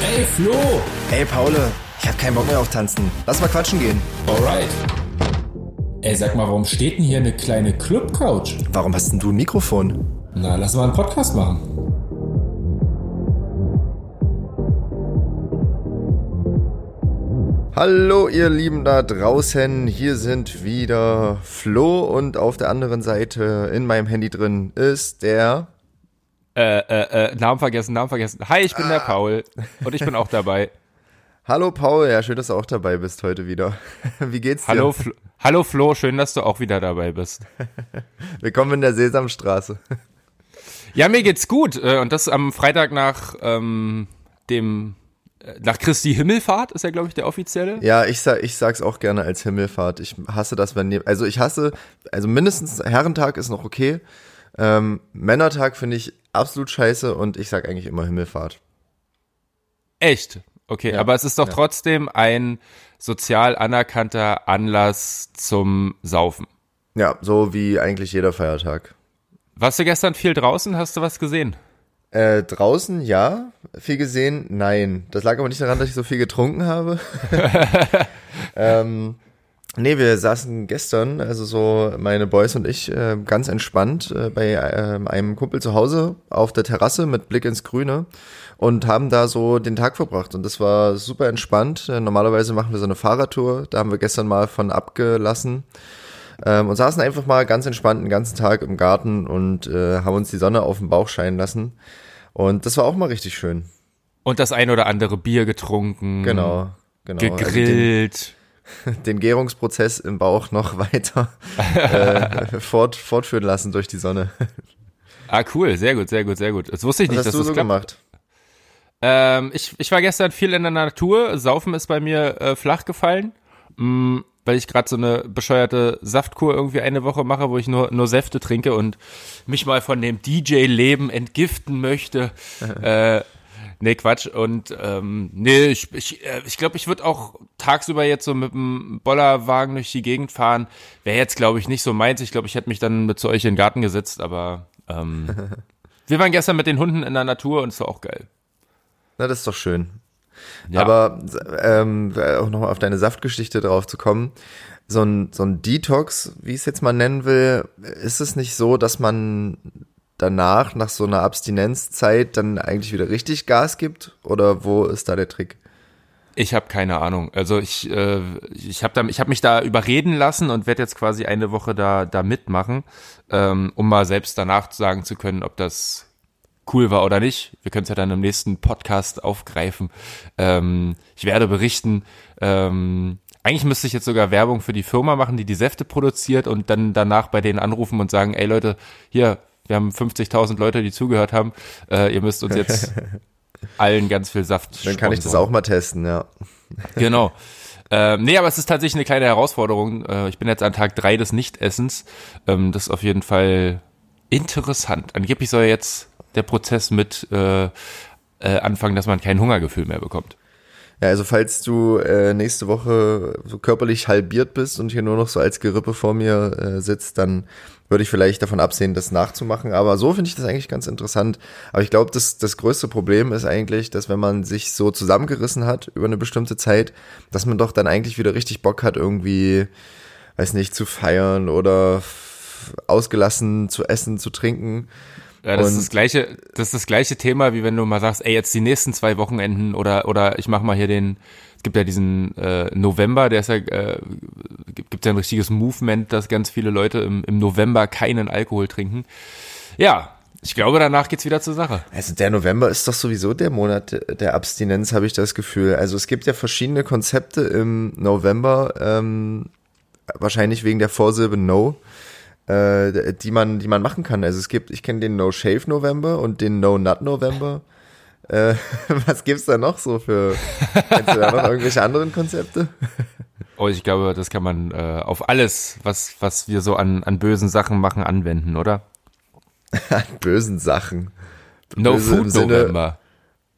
Ey, Flo! Ey, Paul, ich hab keinen Bock mehr auf Tanzen. Lass mal quatschen gehen. Alright. Ey, sag mal, warum steht denn hier eine kleine Club-Couch? Warum hast denn du ein Mikrofon? Na, lass mal einen Podcast machen. Hallo, ihr Lieben da draußen. Hier sind wieder Flo und auf der anderen Seite in meinem Handy drin ist der. Äh, äh, äh, Namen vergessen, Namen vergessen. Hi, ich bin Ah. der Paul und ich bin auch dabei. Hallo Paul, ja, schön, dass du auch dabei bist heute wieder. Wie geht's dir? Hallo, Flo, hallo Flo, schön, dass du auch wieder dabei bist. Willkommen in der Sesamstraße. Ja, mir geht's gut äh, und das am Freitag nach ähm, dem äh, nach Christi Himmelfahrt ist ja, glaube ich, der offizielle. Ja, ich, sag, ich sag's auch gerne als Himmelfahrt. Ich hasse das, wenn. Also, ich hasse. Also, mindestens Herrentag ist noch okay. Ähm, Männertag finde ich absolut scheiße und ich sag eigentlich immer Himmelfahrt. Echt? Okay, Ja. aber es ist doch Ja. trotzdem ein sozial anerkannter Anlass zum Saufen. Ja, so wie eigentlich jeder Feiertag. Warst du gestern viel draußen? Hast du was gesehen? Äh, draußen ja, viel gesehen, nein. Das lag aber nicht daran, dass ich so viel getrunken habe. ähm, nee, wir saßen gestern, also so meine Boys und ich, äh, ganz entspannt äh, bei äh, einem Kumpel zu Hause auf der Terrasse mit Blick ins Grüne und haben da so den Tag verbracht. Und das war super entspannt. Äh, normalerweise machen wir so eine Fahrradtour, da haben wir gestern mal von abgelassen. Ähm, und saßen einfach mal ganz entspannt den ganzen Tag im Garten und haben uns die Sonne auf den Bauch scheinen lassen. Und das war auch mal richtig schön. Und das ein oder andere Bier getrunken. Genau. genau. Also Gegrillt. den, den Gärungsprozess im Bauch noch weiter äh, fort, fortführen lassen durch die Sonne. Ah, cool, sehr gut, sehr gut, sehr gut. Das wusste ich Was nicht, hast dass du das so klappt. gemacht? Ähm, ich, ich war gestern viel in der Natur. Saufen ist bei mir äh, flach gefallen, mh, weil ich gerade so eine bescheuerte Saftkur irgendwie eine Woche mache, wo ich nur, nur Säfte trinke und mich mal von dem DJ-Leben entgiften möchte. äh, nee, Quatsch. Und ähm, nee, ich ich, äh, ich glaube, ich würde auch tagsüber jetzt so mit dem Bollerwagen durch die Gegend fahren. Wäre jetzt, glaube ich, nicht so meins. Ich glaube, ich hätte mich dann mit zu euch in den Garten gesetzt, aber ähm, wir waren gestern mit den Hunden in der Natur und es war auch geil. Na, das ist doch schön. Ja. Aber ähm, auch noch auf deine Saftgeschichte drauf zu kommen, so ein, so ein Detox, wie ich es jetzt mal nennen will, ist es nicht so, dass man danach, nach so einer Abstinenzzeit, dann eigentlich wieder richtig Gas gibt? Oder wo ist da der Trick? Ich habe keine Ahnung. Also ich, äh, ich habe hab mich da überreden lassen und werde jetzt quasi eine Woche da, da mitmachen, ähm, um mal selbst danach sagen zu können, ob das cool war oder nicht. Wir können es ja dann im nächsten Podcast aufgreifen. Ähm, ich werde berichten. Ähm, eigentlich müsste ich jetzt sogar Werbung für die Firma machen, die die Säfte produziert und dann danach bei denen anrufen und sagen, ey Leute, hier, wir haben 50.000 Leute, die zugehört haben. Äh, ihr müsst uns jetzt allen ganz viel Saft Dann kann ich das auch mal testen, ja. Genau. Ähm, nee, aber es ist tatsächlich eine kleine Herausforderung. Äh, ich bin jetzt an Tag drei des Nichtessens. Ähm, das ist auf jeden Fall interessant. Angeblich soll jetzt der Prozess mit äh, äh, anfangen, dass man kein Hungergefühl mehr bekommt. Ja, also falls du äh, nächste Woche so körperlich halbiert bist und hier nur noch so als Gerippe vor mir äh, sitzt, dann würde ich vielleicht davon absehen, das nachzumachen. Aber so finde ich das eigentlich ganz interessant. Aber ich glaube, das, das größte Problem ist eigentlich, dass wenn man sich so zusammengerissen hat über eine bestimmte Zeit, dass man doch dann eigentlich wieder richtig Bock hat, irgendwie, weiß nicht, zu feiern oder ausgelassen zu essen, zu trinken. Ja, das ist das gleiche, das ist das gleiche Thema, wie wenn du mal sagst, ey, jetzt die nächsten zwei Wochenenden oder oder ich mach mal hier den, es gibt ja diesen äh, November, der ist ja, äh, gibt ja ein richtiges Movement, dass ganz viele Leute im, im November keinen Alkohol trinken. Ja, ich glaube, danach geht's wieder zur Sache. Also der November ist doch sowieso der Monat der Abstinenz, habe ich das Gefühl. Also es gibt ja verschiedene Konzepte im November, ähm, wahrscheinlich wegen der Vorsilbe No, äh, die man, die man machen kann. Also es gibt, ich kenne den No Shave November und den No Nut November. Äh, was gibt's da noch so für? Kennst du da noch irgendwelche anderen Konzepte? Oh, ich glaube, das kann man äh, auf alles, was was wir so an an bösen Sachen machen, anwenden, oder? An bösen Sachen. No Böse Food Sinne- November.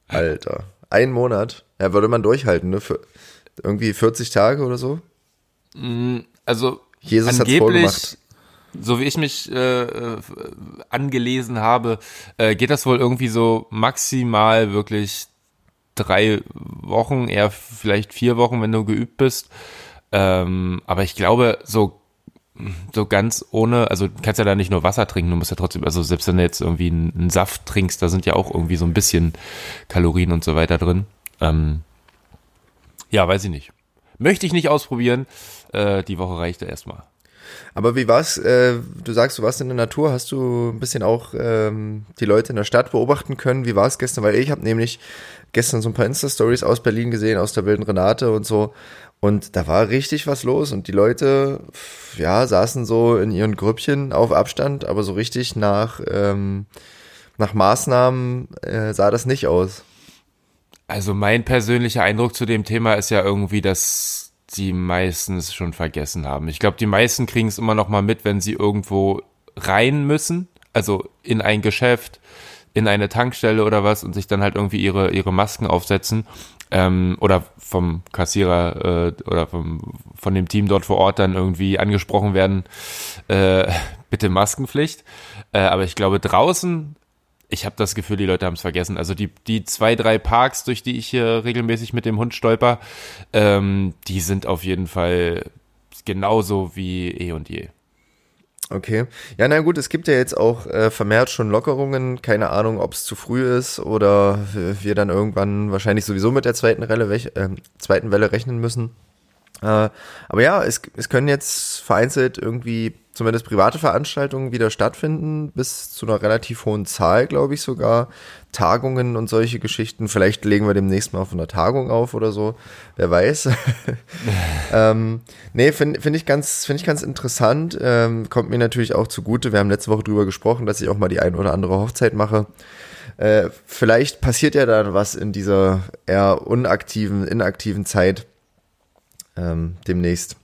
Alter. Ein Monat. Ja, würde man durchhalten, ne? Für irgendwie 40 Tage oder so. Also Jesus hat's angeblich, vorgemacht. So wie ich mich äh, äh, angelesen habe, äh, geht das wohl irgendwie so maximal wirklich drei Wochen, eher vielleicht vier Wochen, wenn du geübt bist. Ähm, aber ich glaube, so so ganz ohne, also du kannst ja da nicht nur Wasser trinken, du musst ja trotzdem, also selbst wenn du jetzt irgendwie einen, einen Saft trinkst, da sind ja auch irgendwie so ein bisschen Kalorien und so weiter drin. Ähm, ja, weiß ich nicht. Möchte ich nicht ausprobieren. Äh, die Woche reichte erstmal. Aber wie war's? Äh, du sagst, du warst in der Natur. Hast du ein bisschen auch ähm, die Leute in der Stadt beobachten können? Wie war es gestern? Weil ich habe nämlich gestern so ein paar Insta-Stories aus Berlin gesehen, aus der wilden Renate und so. Und da war richtig was los und die Leute, ja, saßen so in ihren Grüppchen auf Abstand, aber so richtig nach, ähm, nach Maßnahmen äh, sah das nicht aus. Also mein persönlicher Eindruck zu dem Thema ist ja irgendwie, dass die meisten schon vergessen haben. Ich glaube, die meisten kriegen es immer noch mal mit, wenn sie irgendwo rein müssen, also in ein Geschäft, in eine Tankstelle oder was und sich dann halt irgendwie ihre ihre Masken aufsetzen ähm, oder vom Kassierer äh, oder vom, von dem Team dort vor Ort dann irgendwie angesprochen werden, äh, bitte Maskenpflicht. Äh, aber ich glaube draußen, ich habe das Gefühl, die Leute haben es vergessen. Also die, die zwei, drei Parks, durch die ich hier regelmäßig mit dem Hund stolper, ähm, die sind auf jeden Fall genauso wie eh und je. Okay. Ja, na gut, es gibt ja jetzt auch äh, vermehrt schon Lockerungen. Keine Ahnung, ob es zu früh ist oder wir dann irgendwann wahrscheinlich sowieso mit der zweiten Welle, äh, zweiten Welle rechnen müssen. Äh, aber ja, es, es können jetzt vereinzelt irgendwie zumindest private Veranstaltungen wieder stattfinden, bis zu einer relativ hohen Zahl, glaube ich sogar. Tagungen und solche Geschichten. Vielleicht legen wir demnächst mal auf einer Tagung auf oder so. Wer weiß. ähm, nee, finde find ich, ganz finde ich ganz interessant. Ähm, kommt mir natürlich auch zugute. Wir haben letzte Woche drüber gesprochen, dass ich auch mal die ein oder andere Hochzeit mache. Äh, vielleicht passiert ja dann was in dieser eher unaktiven, inaktiven Zeit ähm, demnächst.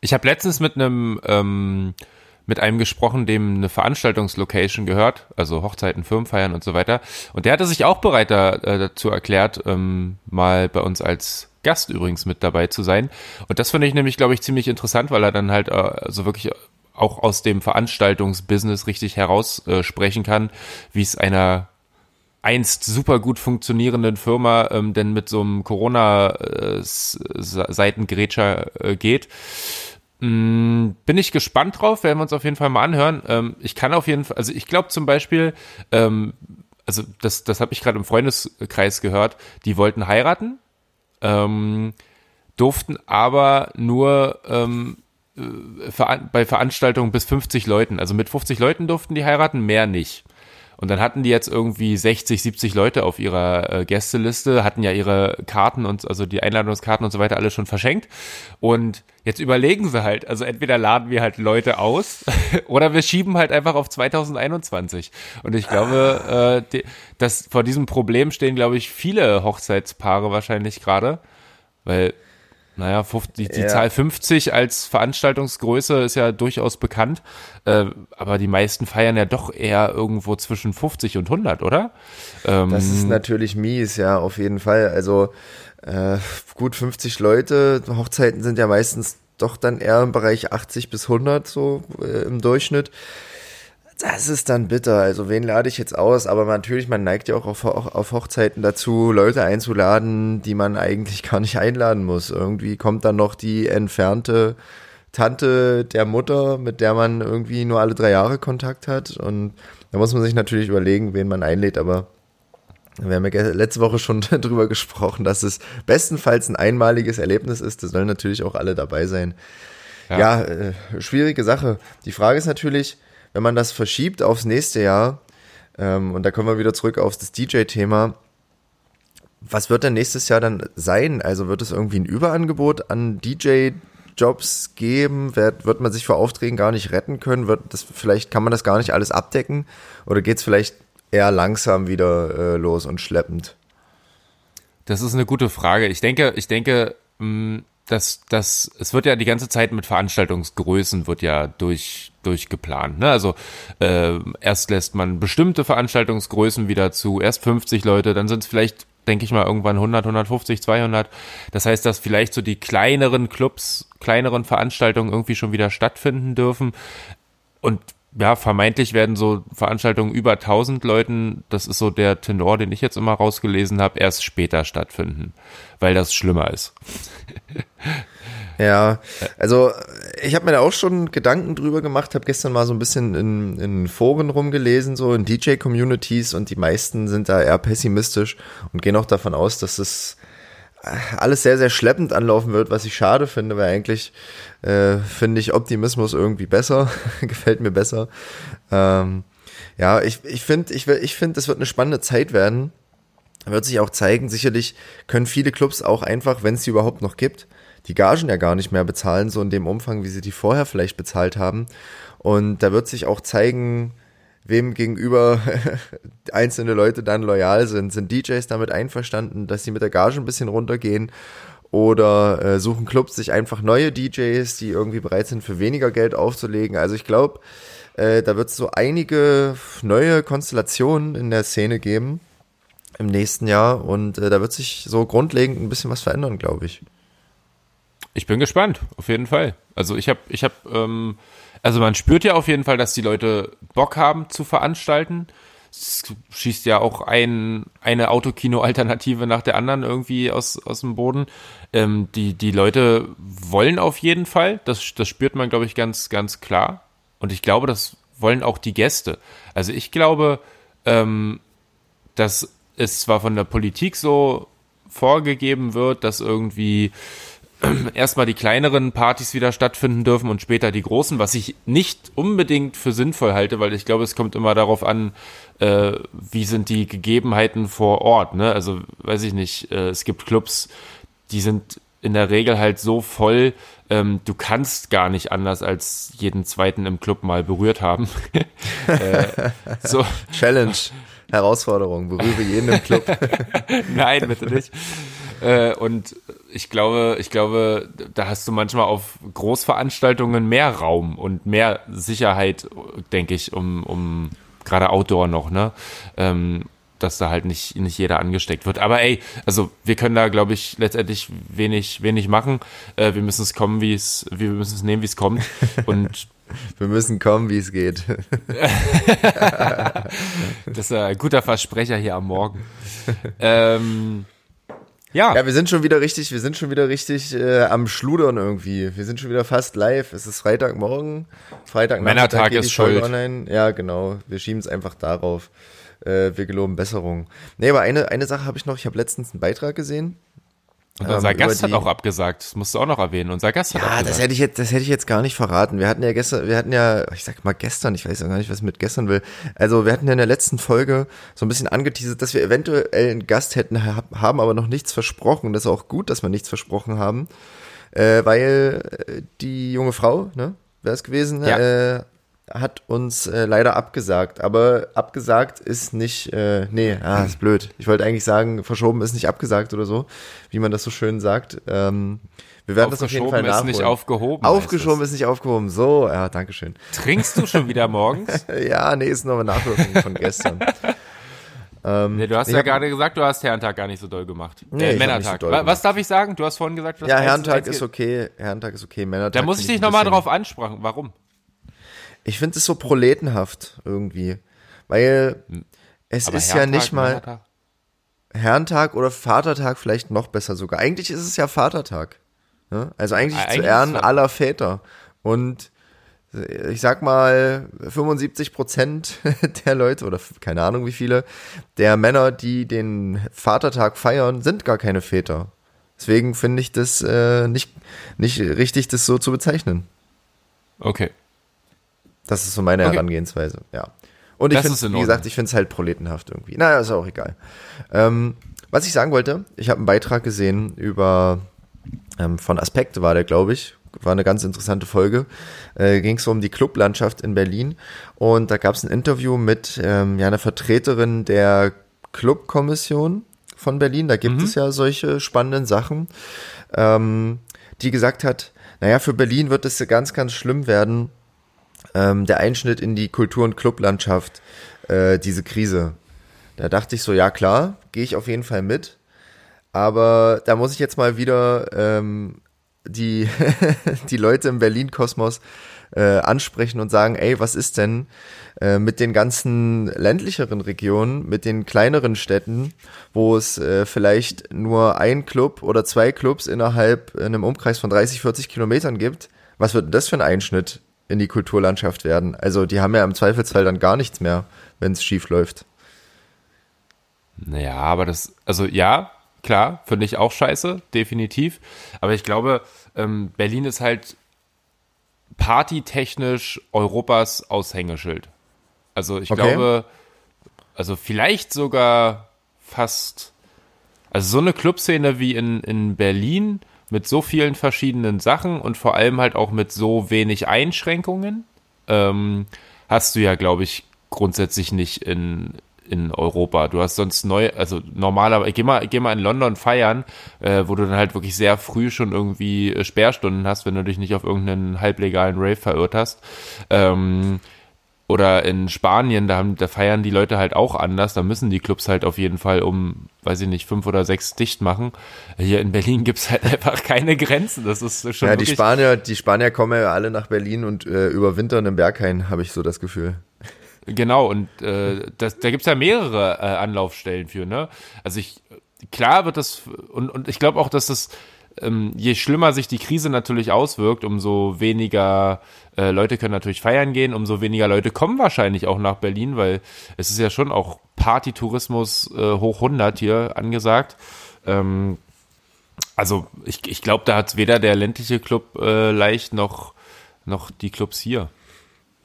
Ich habe letztens mit einem ähm, mit einem gesprochen, dem eine Veranstaltungslocation gehört, also Hochzeiten, Firmenfeiern und so weiter. Und der hatte sich auch bereit da, äh, dazu erklärt, ähm, mal bei uns als Gast übrigens mit dabei zu sein. Und das finde ich nämlich, glaube ich, ziemlich interessant, weil er dann halt äh, also wirklich auch aus dem Veranstaltungsbusiness richtig heraus äh, sprechen kann, wie es einer einst super gut funktionierenden Firma ähm, denn mit so einem Corona-Seitengrätscher äh, geht. Mm, bin ich gespannt drauf, werden wir uns auf jeden Fall mal anhören. Ähm, ich kann auf jeden Fall, also ich glaube zum Beispiel, ähm, also das, das habe ich gerade im Freundeskreis gehört, die wollten heiraten, ähm, durften aber nur ähm, äh, bei Veranstaltungen bis 50 Leuten, also mit 50 Leuten durften die heiraten, mehr nicht. Und dann hatten die jetzt irgendwie 60, 70 Leute auf ihrer äh, Gästeliste, hatten ja ihre Karten und also die Einladungskarten und so weiter alle schon verschenkt. Und jetzt überlegen sie halt, also entweder laden wir halt Leute aus oder wir schieben halt einfach auf 2021. Und ich glaube, äh, die, dass vor diesem Problem stehen, glaube ich, viele Hochzeitspaare wahrscheinlich gerade, weil naja, die, die ja. Zahl 50 als Veranstaltungsgröße ist ja durchaus bekannt, äh, aber die meisten feiern ja doch eher irgendwo zwischen 50 und 100, oder? Ähm, das ist natürlich mies, ja, auf jeden Fall. Also äh, gut 50 Leute, Hochzeiten sind ja meistens doch dann eher im Bereich 80 bis 100 so äh, im Durchschnitt. Das ist dann bitter. Also wen lade ich jetzt aus? Aber natürlich, man neigt ja auch auf, auf Hochzeiten dazu, Leute einzuladen, die man eigentlich gar nicht einladen muss. Irgendwie kommt dann noch die entfernte Tante der Mutter, mit der man irgendwie nur alle drei Jahre Kontakt hat. Und da muss man sich natürlich überlegen, wen man einlädt. Aber wir haben ja letzte Woche schon drüber gesprochen, dass es bestenfalls ein einmaliges Erlebnis ist. Das sollen natürlich auch alle dabei sein. Ja, ja äh, schwierige Sache. Die Frage ist natürlich, wenn man das verschiebt aufs nächste Jahr, ähm, und da kommen wir wieder zurück auf das DJ-Thema, was wird denn nächstes Jahr dann sein? Also wird es irgendwie ein Überangebot an DJ-Jobs geben? Wird, wird man sich vor Aufträgen gar nicht retten können? Wird das, vielleicht kann man das gar nicht alles abdecken? Oder geht es vielleicht eher langsam wieder äh, los und schleppend? Das ist eine gute Frage. Ich denke, ich denke, mh, dass das es wird ja die ganze Zeit mit Veranstaltungsgrößen wird ja durch durchgeplant. Ne? Also äh, erst lässt man bestimmte Veranstaltungsgrößen wieder zu, erst 50 Leute, dann sind es vielleicht denke ich mal irgendwann 100, 150, 200. Das heißt, dass vielleicht so die kleineren Clubs, kleineren Veranstaltungen irgendwie schon wieder stattfinden dürfen. Und ja, vermeintlich werden so Veranstaltungen über 1000 Leuten, das ist so der Tenor, den ich jetzt immer rausgelesen habe, erst später stattfinden, weil das schlimmer ist. Ja, also ich habe mir da auch schon Gedanken drüber gemacht, habe gestern mal so ein bisschen in, in Foren rumgelesen, so in DJ-Communities und die meisten sind da eher pessimistisch und gehen auch davon aus, dass es alles sehr, sehr schleppend anlaufen wird, was ich schade finde, weil eigentlich äh, finde ich Optimismus irgendwie besser, gefällt mir besser. Ähm, ja, ich, ich finde, ich, ich finde, es wird eine spannende Zeit werden. Wird sich auch zeigen, sicherlich können viele Clubs auch einfach, wenn es sie überhaupt noch gibt, die Gagen ja gar nicht mehr bezahlen, so in dem Umfang, wie sie die vorher vielleicht bezahlt haben. Und da wird sich auch zeigen, wem gegenüber einzelne Leute dann loyal sind. Sind DJs damit einverstanden, dass sie mit der Gage ein bisschen runtergehen? Oder äh, suchen Clubs sich einfach neue DJs, die irgendwie bereit sind, für weniger Geld aufzulegen? Also ich glaube, äh, da wird es so einige neue Konstellationen in der Szene geben im nächsten Jahr und äh, da wird sich so grundlegend ein bisschen was verändern, glaube ich. Ich bin gespannt, auf jeden Fall. Also ich habe, ich habe, ähm, also man spürt ja auf jeden Fall, dass die Leute Bock haben zu veranstalten. Es schießt ja auch ein, eine Autokino-Alternative nach der anderen irgendwie aus, aus dem Boden. Ähm, die, die Leute wollen auf jeden Fall. Das, das spürt man, glaube ich, ganz, ganz klar. Und ich glaube, das wollen auch die Gäste. Also ich glaube, ähm, dass es zwar von der Politik so vorgegeben wird, dass irgendwie erstmal die kleineren Partys wieder stattfinden dürfen und später die großen, was ich nicht unbedingt für sinnvoll halte, weil ich glaube, es kommt immer darauf an, äh, wie sind die Gegebenheiten vor Ort. Ne? Also weiß ich nicht, äh, es gibt Clubs, die sind in der Regel halt so voll, ähm, du kannst gar nicht anders als jeden zweiten im Club mal berührt haben. äh, so. Challenge. Herausforderung, berühre jeden im Club. Nein, bitte nicht. Äh, und ich glaube, ich glaube, da hast du manchmal auf Großveranstaltungen mehr Raum und mehr Sicherheit, denke ich, um, um gerade Outdoor noch, ne? Ähm, dass da halt nicht, nicht jeder angesteckt wird. Aber ey, also wir können da, glaube ich, letztendlich wenig, wenig machen. Äh, wir müssen es kommen, wie es, wir müssen es nehmen, wie es kommt. Und wir müssen kommen, wie es geht. das ist ein guter Versprecher hier am Morgen. Ähm, ja. Ja, wir sind schon wieder richtig, wir sind schon wieder richtig äh, am Schludern irgendwie. Wir sind schon wieder fast live. Es ist Freitagmorgen. Freitag Männertag ist schuld. Online. Ja, genau. Wir schieben es einfach darauf. Äh, wir geloben Besserung. Nee, aber eine, eine Sache habe ich noch. Ich habe letztens einen Beitrag gesehen und unser ähm, Gast hat auch abgesagt, das musst du auch noch erwähnen. Unser Gast hat ja, abgesagt. das hätte ich jetzt, das hätte ich jetzt gar nicht verraten. Wir hatten ja gestern, wir hatten ja, ich sag mal gestern, ich weiß ja gar nicht, was ich mit gestern will. Also wir hatten ja in der letzten Folge so ein bisschen angeteasert, dass wir eventuell einen Gast hätten, haben aber noch nichts versprochen. Das ist auch gut, dass wir nichts versprochen haben, äh, weil äh, die junge Frau, ne, wäre es gewesen, ja. äh, hat uns äh, leider abgesagt. Aber abgesagt ist nicht, äh, nee, ah, ist blöd. Ich wollte eigentlich sagen, verschoben ist nicht abgesagt oder so, wie man das so schön sagt. Ähm, wir werden das auf jeden Fall nachholen. ist nicht aufgehoben. Aufgeschoben ist nicht aufgehoben. So, ja, danke schön. Trinkst du schon wieder morgens? ja, nee, ist nur eine Nachwirkung von gestern. Ähm, nee, du hast ja gerade gesagt, du hast Herrentag gar nicht so doll gemacht. Nee, äh, Männertag. So Was darf ich sagen? Du hast vorhin gesagt, du hast Ja, Herrentag ist okay. Herrentag ist okay. Männertag. Da muss ich dich nochmal drauf ansprechen. Warum? Ich finde es so proletenhaft irgendwie. Weil es Aber ist Herrentag, ja nicht mal Männertag? Herrentag oder Vatertag vielleicht noch besser sogar. Eigentlich ist es ja Vatertag. Ne? Also eigentlich, eigentlich zu Ehren aller Väter. Und ich sag mal, 75 Prozent der Leute oder keine Ahnung wie viele der Männer, die den Vatertag feiern, sind gar keine Väter. Deswegen finde ich das äh, nicht, nicht richtig, das so zu bezeichnen. Okay. Das ist so meine okay. Herangehensweise, ja. Und ich finde, wie gesagt, ich finde es halt proletenhaft irgendwie. Naja, ist auch egal. Ähm, was ich sagen wollte, ich habe einen Beitrag gesehen über ähm, von Aspekte war der, glaube ich. War eine ganz interessante Folge. Äh, Ging es um die Clublandschaft in Berlin. Und da gab es ein Interview mit ähm, ja, einer Vertreterin der Clubkommission von Berlin. Da gibt mhm. es ja solche spannenden Sachen, ähm, die gesagt hat, naja, für Berlin wird es ganz, ganz schlimm werden, ähm, der Einschnitt in die Kultur- und Clublandschaft, äh, diese Krise. Da dachte ich so, ja klar, gehe ich auf jeden Fall mit. Aber da muss ich jetzt mal wieder ähm, die, die Leute im Berlin-Kosmos äh, ansprechen und sagen, ey, was ist denn äh, mit den ganzen ländlicheren Regionen, mit den kleineren Städten, wo es äh, vielleicht nur ein Club oder zwei Clubs innerhalb einem Umkreis von 30, 40 Kilometern gibt? Was wird denn das für ein Einschnitt in die Kulturlandschaft werden? Also die haben ja im Zweifelsfall dann gar nichts mehr, wenn es schief läuft. Naja, aber das, also ja, klar, finde ich auch scheiße, definitiv. Aber ich glaube, ähm, Berlin ist halt partytechnisch Europas Aushängeschild. Also ich Okay. glaube, also vielleicht sogar fast, also so eine Clubszene wie in, in Berlin mit so vielen verschiedenen Sachen und vor allem halt auch mit so wenig Einschränkungen, ähm, hast du ja, glaube ich, grundsätzlich nicht in, in Europa. Du hast sonst neu, also normalerweise, geh mal, geh mal in London feiern, äh, wo du dann halt wirklich sehr früh schon irgendwie äh, Sperrstunden hast, wenn du dich nicht auf irgendeinen halblegalen Rave verirrt hast. Ähm, oder in Spanien, da, haben, da feiern die Leute halt auch anders. Da müssen die Clubs halt auf jeden Fall um, weiß ich nicht, fünf oder sechs dicht machen. Hier in Berlin gibt's halt einfach keine Grenzen. Das ist schon Ja, die Spanier, die Spanier kommen ja alle nach Berlin und äh, überwintern im Berghain, habe ich so das Gefühl. Genau, und äh, das, da gibt's ja mehrere äh, Anlaufstellen für, ne? Also ich, klar wird das, und, und ich glaube auch, dass das, ähm, je schlimmer sich die Krise natürlich auswirkt, umso weniger äh, Leute können natürlich feiern gehen, umso weniger Leute kommen wahrscheinlich auch nach Berlin, weil es ist ja schon auch Partytourismus äh, hoch 100 hier angesagt. Ähm, also ich, ich glaube, da hat weder der ländliche Club äh, leicht noch, noch die Clubs hier.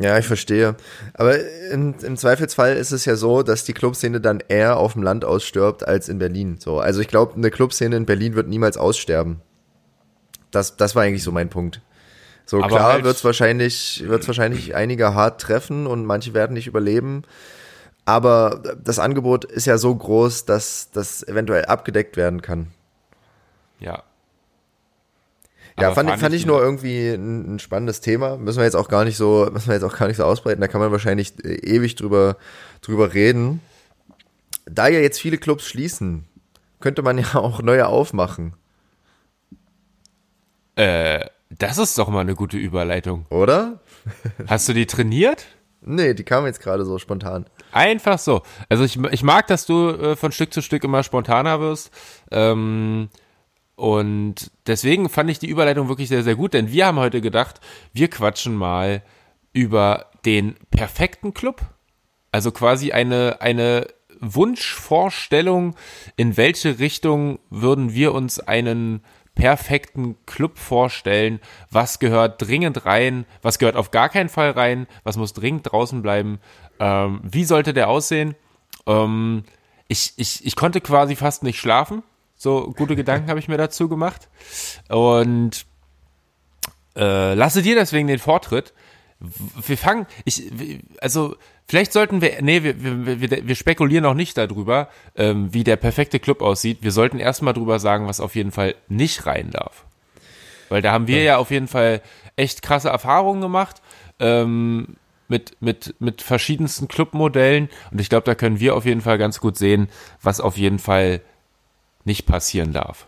Ja, ich verstehe. Aber im, im Zweifelsfall ist es ja so, dass die Clubszene dann eher auf dem Land ausstirbt als in Berlin. So, also ich glaube, eine Clubszene in Berlin wird niemals aussterben. Das, das war eigentlich so mein Punkt. So Aber klar halt- wird's wahrscheinlich, wird's wahrscheinlich einige hart treffen und manche werden nicht überleben. Aber das Angebot ist ja so groß, dass das eventuell abgedeckt werden kann. Ja. Ja, fand, fand ich nur irgendwie ein, ein spannendes Thema. Müssen wir jetzt auch gar nicht so, müssen wir jetzt auch gar nicht so ausbreiten. Da kann man wahrscheinlich äh, ewig drüber, drüber reden. Da ja jetzt viele Clubs schließen, könnte man ja auch neue aufmachen, Äh, das ist doch mal eine gute Überleitung. oder? Hast du die trainiert? Nee, die kam jetzt gerade so spontan. Einfach so. Also ich, ich mag, dass du äh, von Stück zu Stück immer spontaner wirst. Ähm, und deswegen fand ich die Überleitung wirklich sehr, sehr gut, denn wir haben heute gedacht, wir quatschen mal über den perfekten Club. Also quasi eine, eine Wunschvorstellung, in welche Richtung würden wir uns einen perfekten Club vorstellen? Was gehört dringend rein? Was gehört auf gar keinen Fall rein? Was muss dringend draußen bleiben? Ähm, wie sollte der aussehen? Ähm, ich, ich, ich konnte quasi fast nicht schlafen. So gute Gedanken habe ich mir dazu gemacht. Und äh, lasse dir deswegen den Vortritt. Wir fangen, ich, also vielleicht sollten wir, nee, wir, wir, wir, wir spekulieren noch nicht darüber, ähm, wie der perfekte Club aussieht. Wir sollten erstmal drüber sagen, was auf jeden Fall nicht rein darf. Weil da haben wir ja auf jeden Fall echt krasse Erfahrungen gemacht ähm, mit, mit, mit verschiedensten Clubmodellen. Und ich glaube, da können wir auf jeden Fall ganz gut sehen, was auf jeden Fall nicht passieren darf.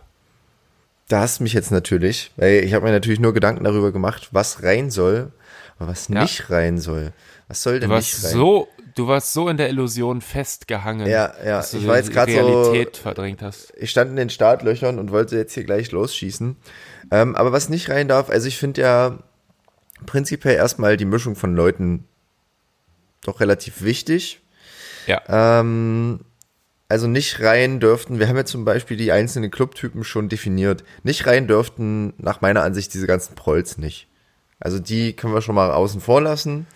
Da hast du mich jetzt natürlich, weil ich habe mir natürlich nur Gedanken darüber gemacht, was rein soll, aber was Ja. nicht rein soll. Was soll Du denn warst nicht rein? so, du warst so in der Illusion festgehangen, Ja, ja, dass du ich war jetzt die grad so- Realität verdrängt hast. ich stand in den Startlöchern und wollte jetzt hier gleich losschießen. Ähm, aber was nicht rein darf, also ich finde ja prinzipiell erstmal die Mischung von Leuten doch relativ wichtig. Ja. Ähm, also nicht rein dürften, wir haben ja zum Beispiel die einzelnen Clubtypen schon definiert. Nicht rein dürften nach meiner Ansicht diese ganzen Prolls nicht. Also die können wir schon mal außen vor lassen.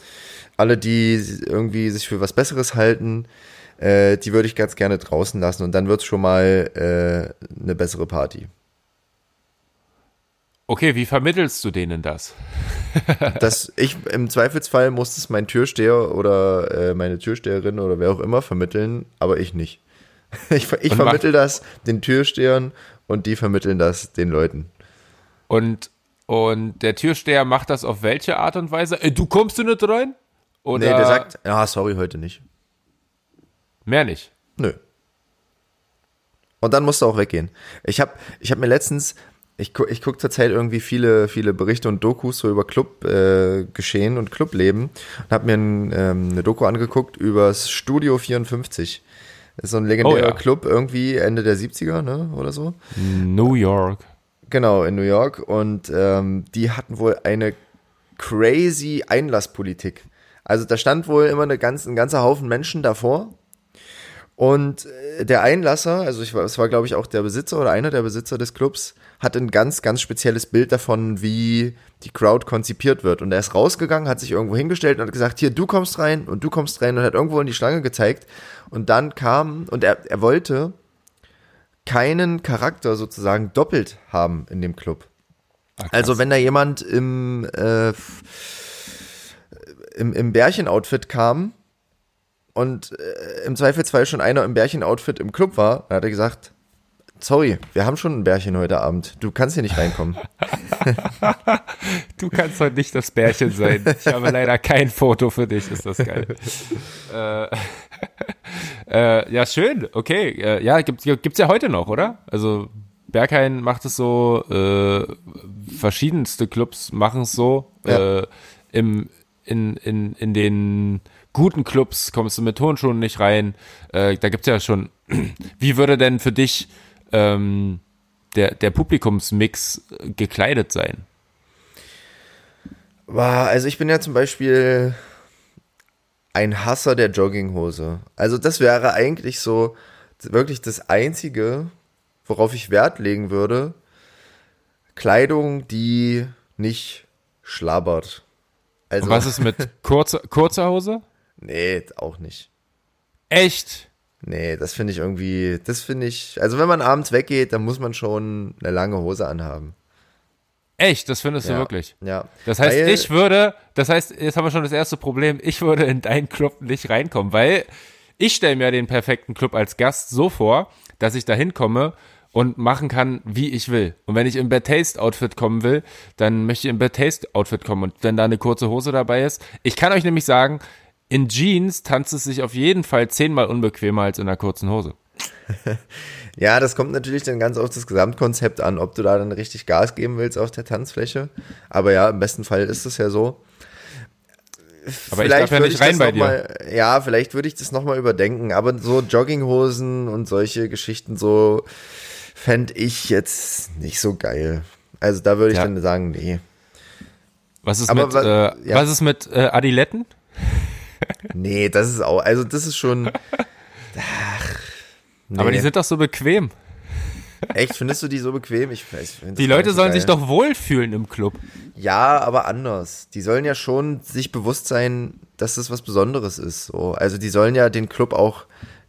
Alle, die irgendwie sich für was Besseres halten, äh, die würde ich ganz gerne draußen lassen und dann wird's schon mal äh, eine bessere Party. Okay, wie vermittelst du denen das? Das, ich, im Zweifelsfall muss es mein Türsteher oder äh, meine Türsteherin oder wer auch immer vermitteln, aber ich nicht. Ich, ich vermittel das den Türstehern und die vermitteln das den Leuten. Und, und der Türsteher macht das auf welche Art und Weise? Äh, du kommst du nicht rein? Oder Nee, der sagt, ja, sorry, heute nicht. mehr nicht. Nö. Und dann musst du auch weggehen. Ich habe ich hab mir letztens ich, gu, ich gucke zurzeit irgendwie viele, viele Berichte und Dokus so über Club-Geschehen äh, und Clubleben und habe mir ein, ähm, eine Doku angeguckt übers Studio 54. Das ist so ein legendärer Oh ja. Club irgendwie Ende der 70er, ne, oder so. New York. Genau, in New York. Und ähm, die hatten wohl eine crazy Einlasspolitik. Also da stand wohl immer eine ganz, ein ganzer Haufen Menschen davor. Und äh, der Einlasser, also ich es war glaube ich auch der Besitzer oder einer der Besitzer des Clubs, hat ein ganz, ganz spezielles Bild davon, wie die Crowd konzipiert wird. Und er ist rausgegangen, hat sich irgendwo hingestellt und hat gesagt, hier, du kommst rein und du kommst rein und hat irgendwo in die Schlange gezeigt. Und dann kam, und er, er wollte keinen Charakter sozusagen doppelt haben in dem Club. Also wenn da jemand im, äh, im, im Bärchen-Outfit kam und äh, im Zweifelsfall schon einer im Bärchen-Outfit im Club war, dann hat er gesagt, sorry, wir haben schon ein Bärchen heute Abend, du kannst hier nicht reinkommen. Du kannst heute nicht das Bärchen sein. Ich habe leider kein Foto für dich. Ist das geil. äh, äh, ja, schön. Okay. Äh, ja, gibt, gibt's ja heute noch, oder? Also Berghain macht es so, äh, verschiedenste Clubs machen es so. Ja. Äh, im, in, in, in den guten Clubs kommst du mit Tonschuhen nicht rein. Äh, da gibt's ja schon. Wie würde denn für dich ähm, der, der Publikumsmix gekleidet sein? Also ich bin ja zum Beispiel ein Hasser der Jogginghose. Also das wäre eigentlich so wirklich das Einzige, worauf ich Wert legen würde. Kleidung, die nicht schlabbert. Also, Und was ist mit kurzer, kurzer Hose? nee, auch nicht. Echt? Nee, das finde ich irgendwie, das finde ich, also wenn man abends weggeht, dann muss man schon eine lange Hose anhaben. Echt? Das findest Ja. du wirklich? Ja. Das heißt, Weil- ich würde, das heißt, jetzt haben wir schon das erste Problem, ich würde in deinen Club nicht reinkommen, weil ich stelle mir den perfekten Club als Gast so vor, dass ich da hinkomme und machen kann, wie ich will. Und wenn ich im Bad Taste Outfit kommen will, dann möchte ich im Bad Taste Outfit kommen und wenn da eine kurze Hose dabei ist. Ich kann euch nämlich sagen, in Jeans tanzt es sich auf jeden Fall zehnmal unbequemer als in einer kurzen Hose. Ja, das kommt natürlich dann ganz auf das Gesamtkonzept an, ob du da dann richtig Gas geben willst auf der Tanzfläche. Aber ja, im besten Fall ist es ja so. Aber ich darf ja nicht rein bei dir. Mal, ja, vielleicht würde ich das nochmal überdenken. Aber so Jogginghosen und solche Geschichten so fände ich jetzt nicht so geil. Also da würde ich Ja. dann sagen, nee. Was ist Aber mit, wa- äh, ja. was ist mit äh, Adiletten? Nee, das ist auch, also das ist schon. Ach, nee. Aber die sind doch so bequem. Echt, findest du die so bequem? Ich ich Die Leute sollen geil. sich doch wohlfühlen im Club. Ja, aber anders. Die sollen ja schon sich bewusst sein, dass das was Besonderes ist. So. Also die sollen ja den Club auch,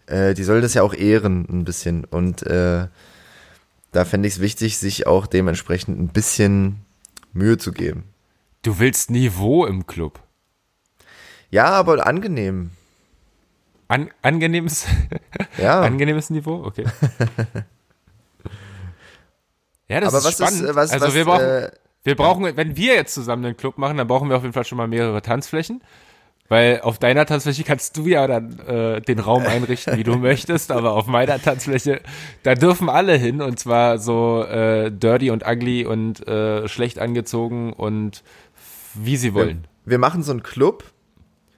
äh, die sollen das ja auch ehren ein bisschen. Und äh, da fände ich es wichtig, sich auch dementsprechend ein bisschen Mühe zu geben. Du willst Niveau im Club. Ja, aber angenehm. An, angenehmes, Ja. angenehmes Niveau, okay. Ja, das aber ist was spannend. ist, äh, was, also was, wir brauchen, äh, wir brauchen, wenn wir jetzt zusammen einen Club machen, dann brauchen wir auf jeden Fall schon mal mehrere Tanzflächen. Weil auf deiner Tanzfläche kannst du ja dann äh, den Raum einrichten, wie du möchtest, aber auf meiner Tanzfläche, da dürfen alle hin und zwar so äh, dirty und ugly und äh, schlecht angezogen und wie sie wollen. wir machen so einen Club.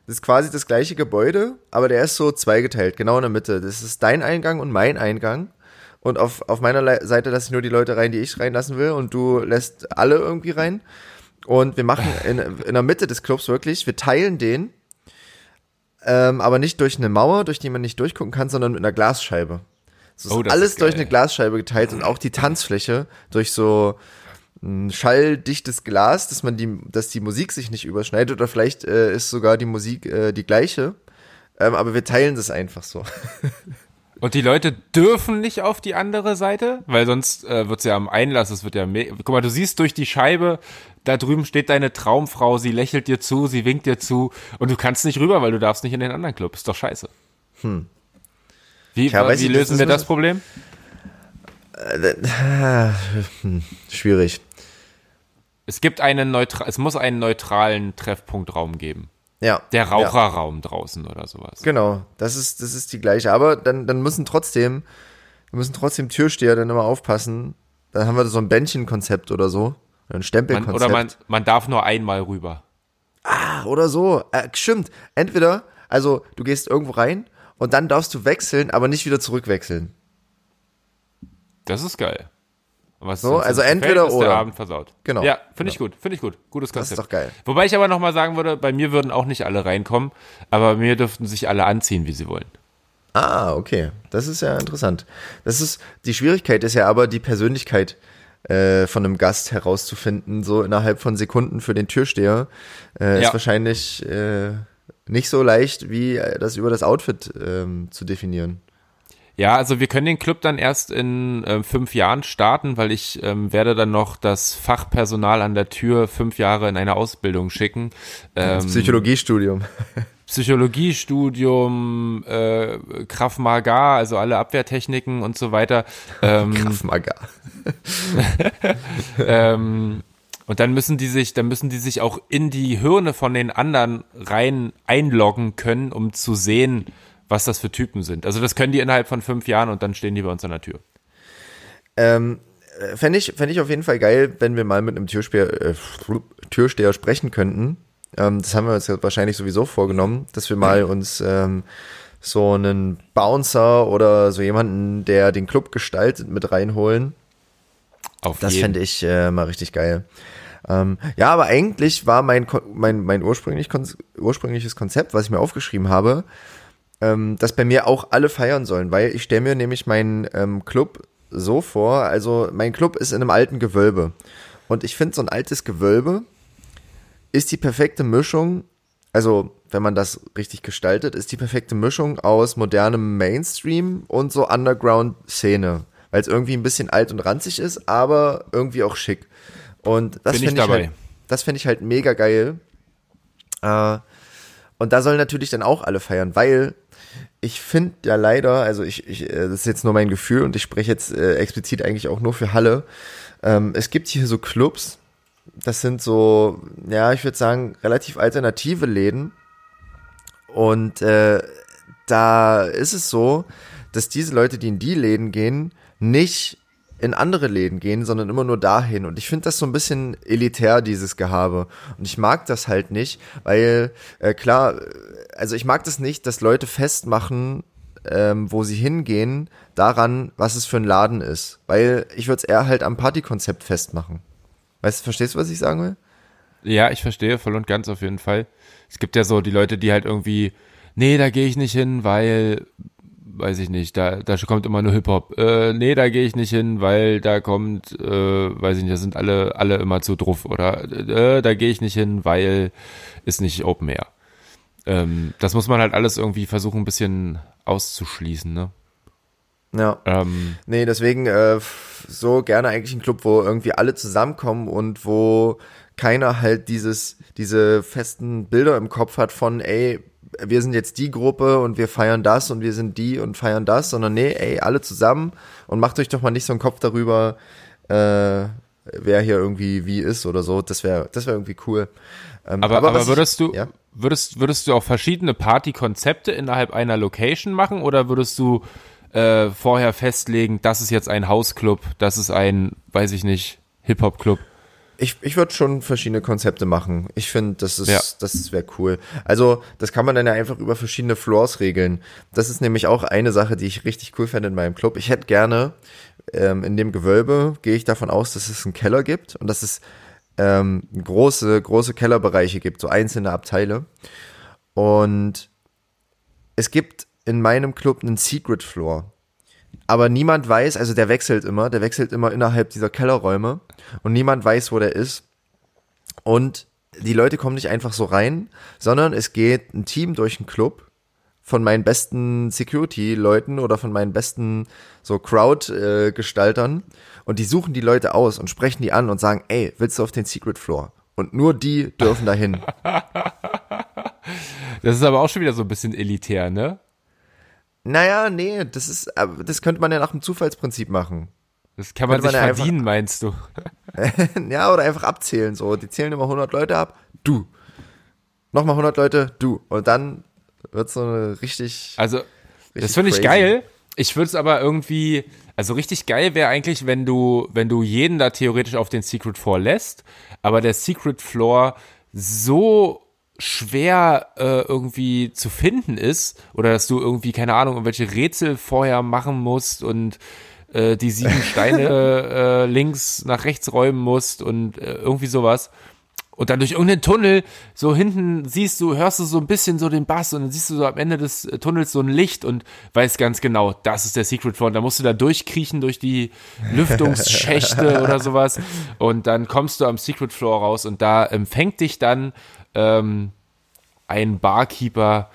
Das ist quasi das gleiche Gebäude, aber der ist so zweigeteilt, genau in der Mitte. Das ist dein Eingang und mein Eingang. Und auf, auf meiner Le Seite lasse ich nur die Leute rein, die ich reinlassen will. Und du lässt alle irgendwie rein. Und wir machen in, in der Mitte des Clubs wirklich, wir teilen den, ähm, aber nicht durch eine Mauer, durch die man nicht durchgucken kann, sondern mit einer Glasscheibe. So ist Oh, das alles durch eine Glasscheibe geteilt und auch die Tanzfläche durch so schalldichtes Glas, dass man die, dass die Musik sich nicht überschneidet oder vielleicht äh, ist sogar die Musik äh, die gleiche. Ähm, aber wir teilen das einfach so. Und die Leute dürfen nicht auf die andere Seite, weil sonst äh, wird's ja am Einlass, es wird ja me Guck mal, du siehst durch die Scheibe, da drüben steht deine Traumfrau, sie lächelt dir zu, sie winkt dir zu und du kannst nicht rüber, weil du darfst nicht in den anderen Club. Ist doch scheiße. Hm. Wie, weiß wie ich, lösen wir das Problem? Hm, Schwierig. Es gibt einen neutral, es muss einen neutralen Treffpunktraum geben. Ja. Der Ja. Raucherraum draußen oder sowas. Genau, das ist, das ist die gleiche. Aber dann, dann müssen trotzdem, müssen trotzdem Türsteher dann immer aufpassen, Dann haben wir so ein Bändchenkonzept oder so. Ein Man, Stempelkonzept. oder man, man darf nur einmal rüber. Ah, oder so. Äh, stimmt. Entweder, also du gehst irgendwo rein und dann darfst du wechseln, aber nicht wieder zurückwechseln. Das ist geil. Was So, also gefällt, entweder ist oder. Der Abend versaut. Genau. Ja, finde ich gut, finde ich gut. Gutes Das Konzept. ist doch geil. Wobei ich aber nochmal sagen würde, bei mir würden auch nicht alle reinkommen, aber bei mir dürften sich alle anziehen, wie sie wollen. Ah, okay. Das ist ja interessant. Das ist, die Schwierigkeit ist ja aber, die Persönlichkeit äh, von einem Gast herauszufinden, so innerhalb von Sekunden für den Türsteher, äh, Ja. ist wahrscheinlich äh, nicht so leicht, wie äh, das über das Outfit ähm, zu definieren. Ja, also wir können den Club dann erst in ähm, fünf Jahren starten, weil ich ähm, werde dann noch das Fachpersonal an der Tür fünf Jahre in eine Ausbildung schicken. Das Ähm, Psychologiestudium. Psychologiestudium, äh, Krav Maga, also alle Abwehrtechniken und so weiter. Ähm, Krav Maga. ähm, und dann müssen die sich, dann müssen die sich auch in die Hirne von den anderen rein einloggen können, um zu sehen, was das für Typen sind. Also das können die innerhalb von fünf Jahren und dann stehen die bei uns an der Tür. Ähm, Fände ich, fänd ich auf jeden Fall geil, wenn wir mal mit einem Türsteher, äh, Türsteher sprechen könnten. Ähm, das haben wir uns ja wahrscheinlich sowieso vorgenommen, dass wir mal uns ähm, so einen Bouncer oder so jemanden, der den Club gestaltet, mit reinholen. Auf Das fände ich äh, mal richtig geil. Ähm, ja, aber eigentlich war mein, mein, mein ursprünglich, ursprüngliches Konzept, was ich mir aufgeschrieben habe, ähm, dass bei mir auch alle feiern sollen, weil ich stelle mir nämlich meinen ähm, Club so vor, also mein Club ist in einem alten Gewölbe. Und ich finde, so ein altes Gewölbe ist die perfekte Mischung, also wenn man das richtig gestaltet, ist die perfekte Mischung aus modernem Mainstream und so Underground-Szene. Weil es irgendwie ein bisschen alt und ranzig ist, aber irgendwie auch schick. Und das ich finde ich, dabei. halt, das finde ich halt mega geil. Äh, und da sollen natürlich dann auch alle feiern, weil ich finde ja leider, also ich, ich, äh, das ist jetzt nur mein Gefühl und ich spreche jetzt äh, explizit eigentlich auch nur für Halle. Ähm, es gibt hier so Clubs, das sind so, ja, ich würde sagen, relativ alternative Läden. Und äh, da ist es so, dass diese Leute, die in die Läden gehen, nicht in andere Läden gehen, sondern immer nur dahin. Und ich finde das so ein bisschen elitär, dieses Gehabe. Und ich mag das halt nicht, weil, äh, klar, äh, also ich mag das nicht, dass Leute festmachen, ähm, wo sie hingehen, daran, was es für ein Laden ist. Weil ich würde es eher halt am Partykonzept festmachen. Weißt du, verstehst du, was ich sagen will? Ja, ich verstehe voll und ganz auf jeden Fall. Es gibt ja so die Leute, die halt irgendwie, nee, da gehe ich nicht hin, weil, weiß ich nicht, da, da kommt immer nur Hip-Hop. Äh, nee, da gehe ich nicht hin, weil da kommt, äh, weiß ich nicht, da sind alle, alle immer zu druff. Oder äh, da gehe ich nicht hin, weil ist nicht Open Air. Ähm, das muss man halt alles irgendwie versuchen, ein bisschen auszuschließen, ne? Ja. Ähm, Nee, deswegen äh, so gerne eigentlich ein Club, wo irgendwie alle zusammenkommen und wo keiner halt dieses, diese festen Bilder im Kopf hat von, ey, wir sind jetzt die Gruppe und wir feiern das und wir sind die und feiern das, sondern nee, ey, alle zusammen und macht euch doch mal nicht so einen Kopf darüber, äh, wer hier irgendwie wie ist oder so. Das wäre das wäre irgendwie cool. Ähm, Aber, aber, ich- würdest du, ja? würdest, würdest du auch verschiedene Partykonzepte innerhalb einer Location machen oder würdest du äh, vorher festlegen, das ist jetzt ein Hausclub, das ist ein, weiß ich nicht, Hip-Hop-Club? Ich, ich würde schon verschiedene Konzepte machen. Ich finde, das ist, Ja. das wäre cool. Also, das kann man dann ja einfach über verschiedene Floors regeln. Das ist nämlich auch eine Sache, die ich richtig cool fände in meinem Club. Ich hätte gerne, ähm, in dem Gewölbe gehe ich davon aus, dass es einen Keller gibt und dass es ähm, große, große Kellerbereiche gibt, so einzelne Abteile. Und es gibt in meinem Club einen Secret Floor. Aber niemand weiß, also der wechselt immer, der wechselt immer innerhalb dieser Kellerräume und niemand weiß, wo der ist. Und die Leute kommen nicht einfach so rein, sondern es geht ein Team durch den Club von meinen besten Security-Leuten oder von meinen besten so Crowd-Gestaltern und die suchen die Leute aus und sprechen die an und sagen, ey, willst du auf den Secret Floor? Und nur die dürfen dahin. Das ist aber auch schon wieder so ein bisschen elitär, ne? Naja, nee, das ist, aber das könnte man ja nach dem Zufallsprinzip machen. Das kann man Könnte sich man ja einfach- verdienen, meinst du? Ja, oder einfach abzählen, so. Die zählen immer 100 Leute ab, du. Nochmal 100 Leute, du. Und dann wird so eine richtig, Also, das Richtig finde ich geil. Ich würde es aber irgendwie, Also richtig geil wäre eigentlich, wenn du, wenn du jeden da theoretisch auf den Secret Floor lässt, aber der Secret Floor so schwer äh, irgendwie zu finden ist oder dass du irgendwie keine Ahnung irgendwelche Rätsel vorher machen musst und äh, die sieben Steine äh, links nach rechts räumen musst und äh, irgendwie sowas und dann durch irgendeinen Tunnel so hinten siehst du, hörst du so ein bisschen so den Bass und dann siehst du so am Ende des äh, Tunnels so ein Licht und weißt ganz genau, das ist der Secret Floor. Und da musst du da durchkriechen durch die Lüftungsschächte oder sowas und dann kommst du am Secret Floor raus und da empfängt dich dann ähm, ein Barkeeper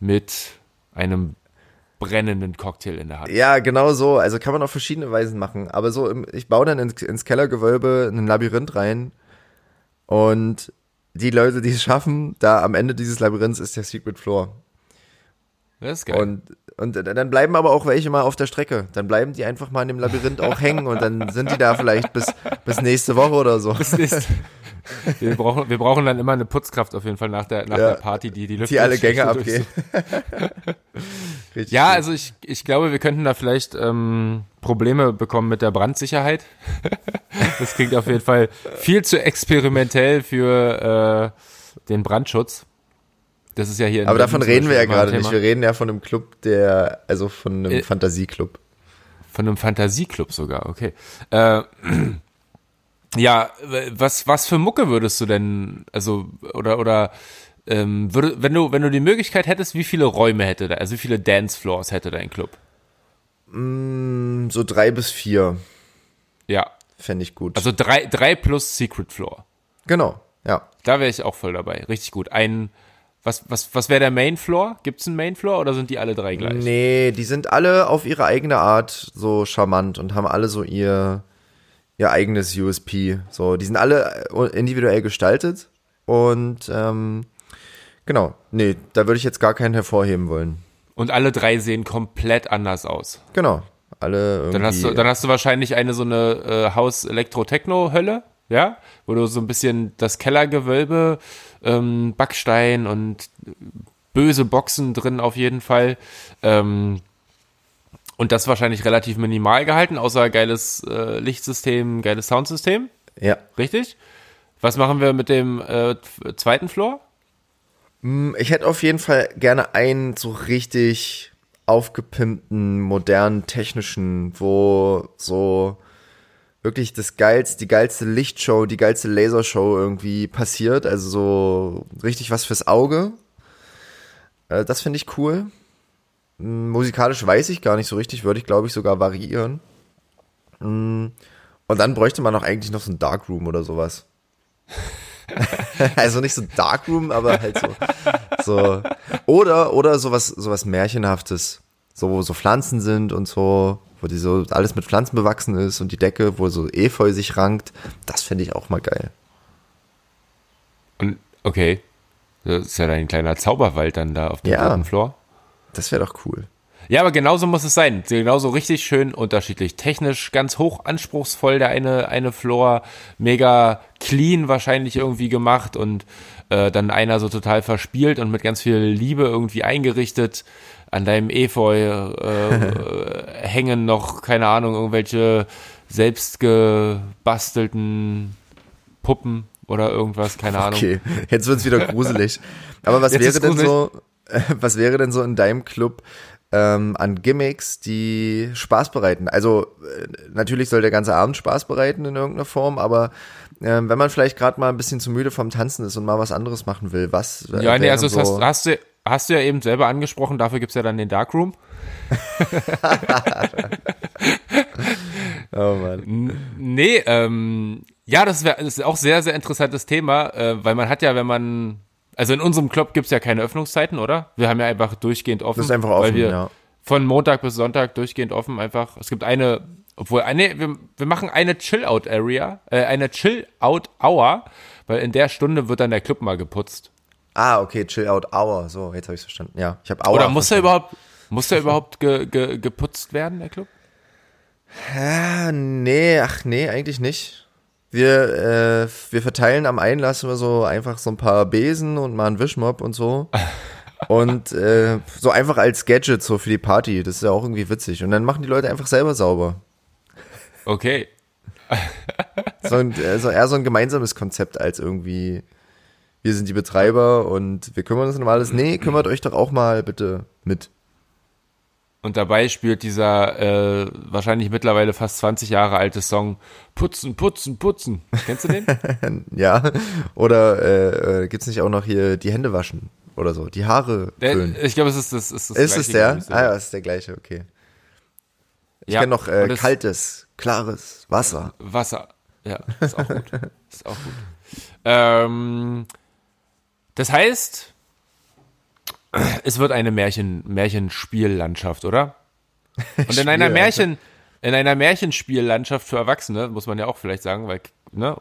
mit einem brennenden Cocktail in der Hand. Ja, genau so. Also kann man auf verschiedene Weisen machen. Aber so, im, ich baue dann ins, ins Kellergewölbe ein Labyrinth rein und die Leute, die es schaffen, da am Ende dieses Labyrinths ist der Secret Floor. Das ist geil. Und, und dann bleiben aber auch welche mal auf der Strecke. Dann bleiben die einfach mal in dem Labyrinth auch hängen und dann sind die da vielleicht bis, bis nächste Woche oder so. Bis nächste- wir, brauchen, wir brauchen dann immer eine Putzkraft auf jeden Fall nach der, nach Ja. der Party, die die Die alle Gänge abgehen. Ja, also ich, ich glaube, wir könnten da vielleicht ähm, Probleme bekommen mit der Brandsicherheit. das klingt auf jeden Fall viel zu experimentell für äh, den Brandschutz. Das ist ja hier. aber davon reden wir ja gerade nicht. Thema. Wir reden ja von einem Club, der, also von einem Äh, Fantasieclub. Von einem Fantasieclub sogar, okay. Äh, ja, was, was für Mucke würdest du denn, also, oder, oder, ähm, würde, wenn du, wenn du die Möglichkeit hättest, wie viele Räume hätte da, also wie viele Dancefloors hätte dein Club? So drei bis vier Ja, fände ich gut. also drei, drei plus Secret Floor. genau, ja. Da wäre ich auch voll dabei. Richtig gut. Ein, was, was, was wäre der Main Floor? Gibt's einen Main Floor oder sind die alle drei gleich? Nee, die sind alle auf ihre eigene Art so charmant und haben alle so ihr, ihr eigenes USP. So, die sind alle äh, individuell gestaltet und ähm, genau, nee, da würde ich jetzt gar keinen hervorheben wollen. Und alle drei sehen komplett anders aus. Genau, alle irgendwie. Dann hast du, dann hast du wahrscheinlich eine so eine äh, Haus-Elektro-Techno-Hölle, ja, wo du so ein bisschen das Kellergewölbe, ähm, Backstein und böse Boxen drin auf jeden Fall. Ähm, und das wahrscheinlich relativ minimal gehalten, außer geiles äh, Lichtsystem, geiles Soundsystem, ja, richtig? Was machen wir mit dem äh, zweiten Floor? Ich hätte auf jeden Fall gerne einen so richtig aufgepimpten, modernen, technischen, wo so wirklich das geilste, die geilste Lichtshow, die geilste Lasershow irgendwie passiert. Also so richtig was fürs Auge. Äh, Das finde ich cool. Mm, Musikalisch weiß ich gar nicht so richtig, würde ich glaube ich sogar variieren. Mm, Und dann bräuchte man auch eigentlich noch so ein Darkroom oder sowas. also nicht so Darkroom, aber halt so, so oder oder sowas sowas märchenhaftes, so wo so Pflanzen sind und so, wo die so alles mit Pflanzen bewachsen ist und die Decke, wo so Efeu sich rankt, das fände ich auch mal geil. Und okay, das ist ja dein kleiner Zauberwald dann da auf dem Ja. dritten Floor. Das wäre doch cool. Ja, aber genauso muss es sein. Genauso richtig schön unterschiedlich. Technisch ganz hoch anspruchsvoll, der eine, eine Floor, mega clean wahrscheinlich irgendwie gemacht und äh, dann einer so total verspielt und mit ganz viel Liebe irgendwie eingerichtet. An deinem Efeu äh, äh, hängen noch, keine Ahnung, irgendwelche selbst gebastelten Puppen oder irgendwas, keine Ahnung. Okay, jetzt wird's wieder gruselig. Aber was Jetzt wäre denn so, was wäre denn so in deinem Club ähm, an Gimmicks, die Spaß bereiten? Also äh, natürlich soll der ganze Abend Spaß bereiten in irgendeiner Form, aber ähm, wenn man vielleicht gerade mal ein bisschen zu müde vom Tanzen ist und mal was anderes machen will, was äh, Ja, nee, also so, hast, hast, du, hast du ja eben selber angesprochen, dafür gibt's ja dann den Darkroom. oh Mann. Nee, ähm, ja, das, wär, das ist auch sehr, sehr interessantes Thema, äh, weil man hat ja, wenn man, also in unserem Club gibt's ja keine Öffnungszeiten, oder? Wir haben ja einfach durchgehend offen. Das ist einfach weil offen, wir ja. Von Montag bis Sonntag durchgehend offen einfach. Es gibt eine, obwohl, äh, nee, wir, wir machen eine Chill-Out-Area, äh, eine Chill-Out-Hour, weil in der Stunde wird dann der Club mal geputzt. Ah, okay, Chill Out Hour. So, jetzt habe ich verstanden. Ja, ich habe Hour. Oder muss der verstanden. überhaupt, muss der überhaupt ge, ge, geputzt werden, der Club? Ah, nee, ach nee, eigentlich nicht. Wir, äh, wir verteilen am Einlass immer so einfach so ein paar Besen und mal einen Wischmopp und so. Und äh, so einfach als Gadget so für die Party, das ist ja auch irgendwie witzig. Und dann machen die Leute einfach selber sauber. Okay. So ein, also eher so ein gemeinsames Konzept als irgendwie, wir sind die Betreiber und wir kümmern uns um alles. Nee, kümmert euch doch auch mal bitte mit. Und dabei spielt dieser äh, wahrscheinlich mittlerweile fast 20 Jahre alte Song Putzen, Putzen, Putzen. Kennst du den? ja. Oder äh, äh, gibt's nicht auch noch hier die Hände waschen oder so, die Haare Der, föhnen? ich glaube, es ist das. Ist, das Ist es der? gleiche, glaub ich, Ah ja, ist der gleiche, okay. Ich Ja, kenne noch äh, es- kaltes, klares Wasser. Wasser. Ja, ist auch gut. ist auch gut. Ähm, das heißt, es wird eine Märchen, Märchenspiellandschaft, oder? Und in einer Märchen, in einer Märchenspiellandschaft für Erwachsene, muss man ja auch vielleicht sagen, weil, ne,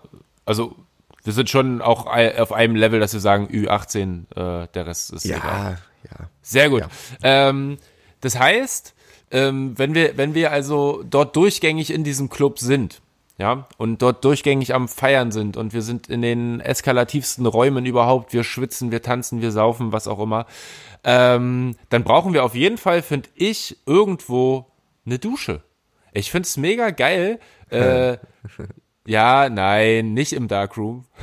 also wir sind schon auch auf einem Level, dass wir sagen, Ü18, äh, der Rest ist egal. Ja, ja. Sehr gut. Ja. Ähm, das heißt, ähm, wenn wir, wenn wir also dort durchgängig in diesem Club sind, ja, und dort durchgängig am Feiern sind und wir sind in den eskalativsten Räumen überhaupt, wir schwitzen, wir tanzen, wir saufen, was auch immer, ähm, dann brauchen wir auf jeden Fall, finde ich, irgendwo eine Dusche. Ich finde es mega geil. Äh, ja, nein, nicht im Darkroom.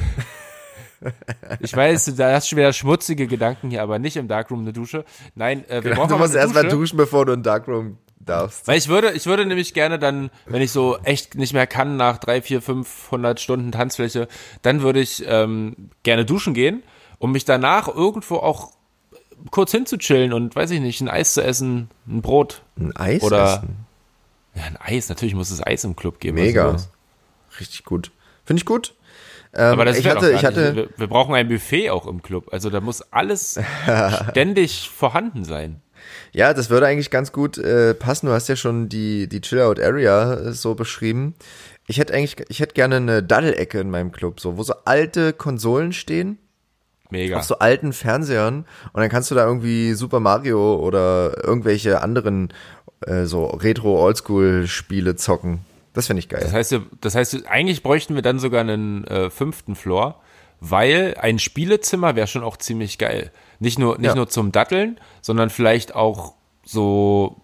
Ich weiß, da hast du schon wieder schmutzige Gedanken hier, aber nicht im Darkroom eine Dusche. Nein, äh, wir brauchen Du musst eine erst mal Dusche. duschen, bevor du in Darkroom darfst. Weil ich würde, ich würde nämlich gerne dann, wenn ich so echt nicht mehr kann nach drei, vier, 500 Stunden Tanzfläche, dann würde ich ähm, gerne duschen gehen, um mich danach irgendwo auch kurz hinzuchillen und, weiß ich nicht, ein Eis zu essen, ein Brot. Ein Eis Oder- essen. Ja, ein Eis, natürlich muss es Eis im Club geben. Mega. Richtig gut. Finde ich gut. Ähm, Aber das ich hatte, auch ich hatte, Wir, wir brauchen ein Buffet auch im Club. Also da muss alles ständig vorhanden sein. Ja, das würde eigentlich ganz gut äh, passen. Du hast ja schon die, die Chill-Out-Area äh, so beschrieben. Ich hätte eigentlich, ich hätte gerne eine Daddelecke in meinem Club, so, wo so alte Konsolen stehen. Mega. auf so alten Fernsehern und dann kannst du da irgendwie Super Mario oder irgendwelche anderen äh, so Retro-Oldschool-Spiele zocken. Das finde ich Das geil. heißt, wir- das heißt, eigentlich bräuchten wir dann sogar einen äh, fünften Floor, weil ein Spielezimmer wäre schon auch ziemlich geil. Nicht nur, nicht Ja. nur zum Datteln, sondern vielleicht auch so,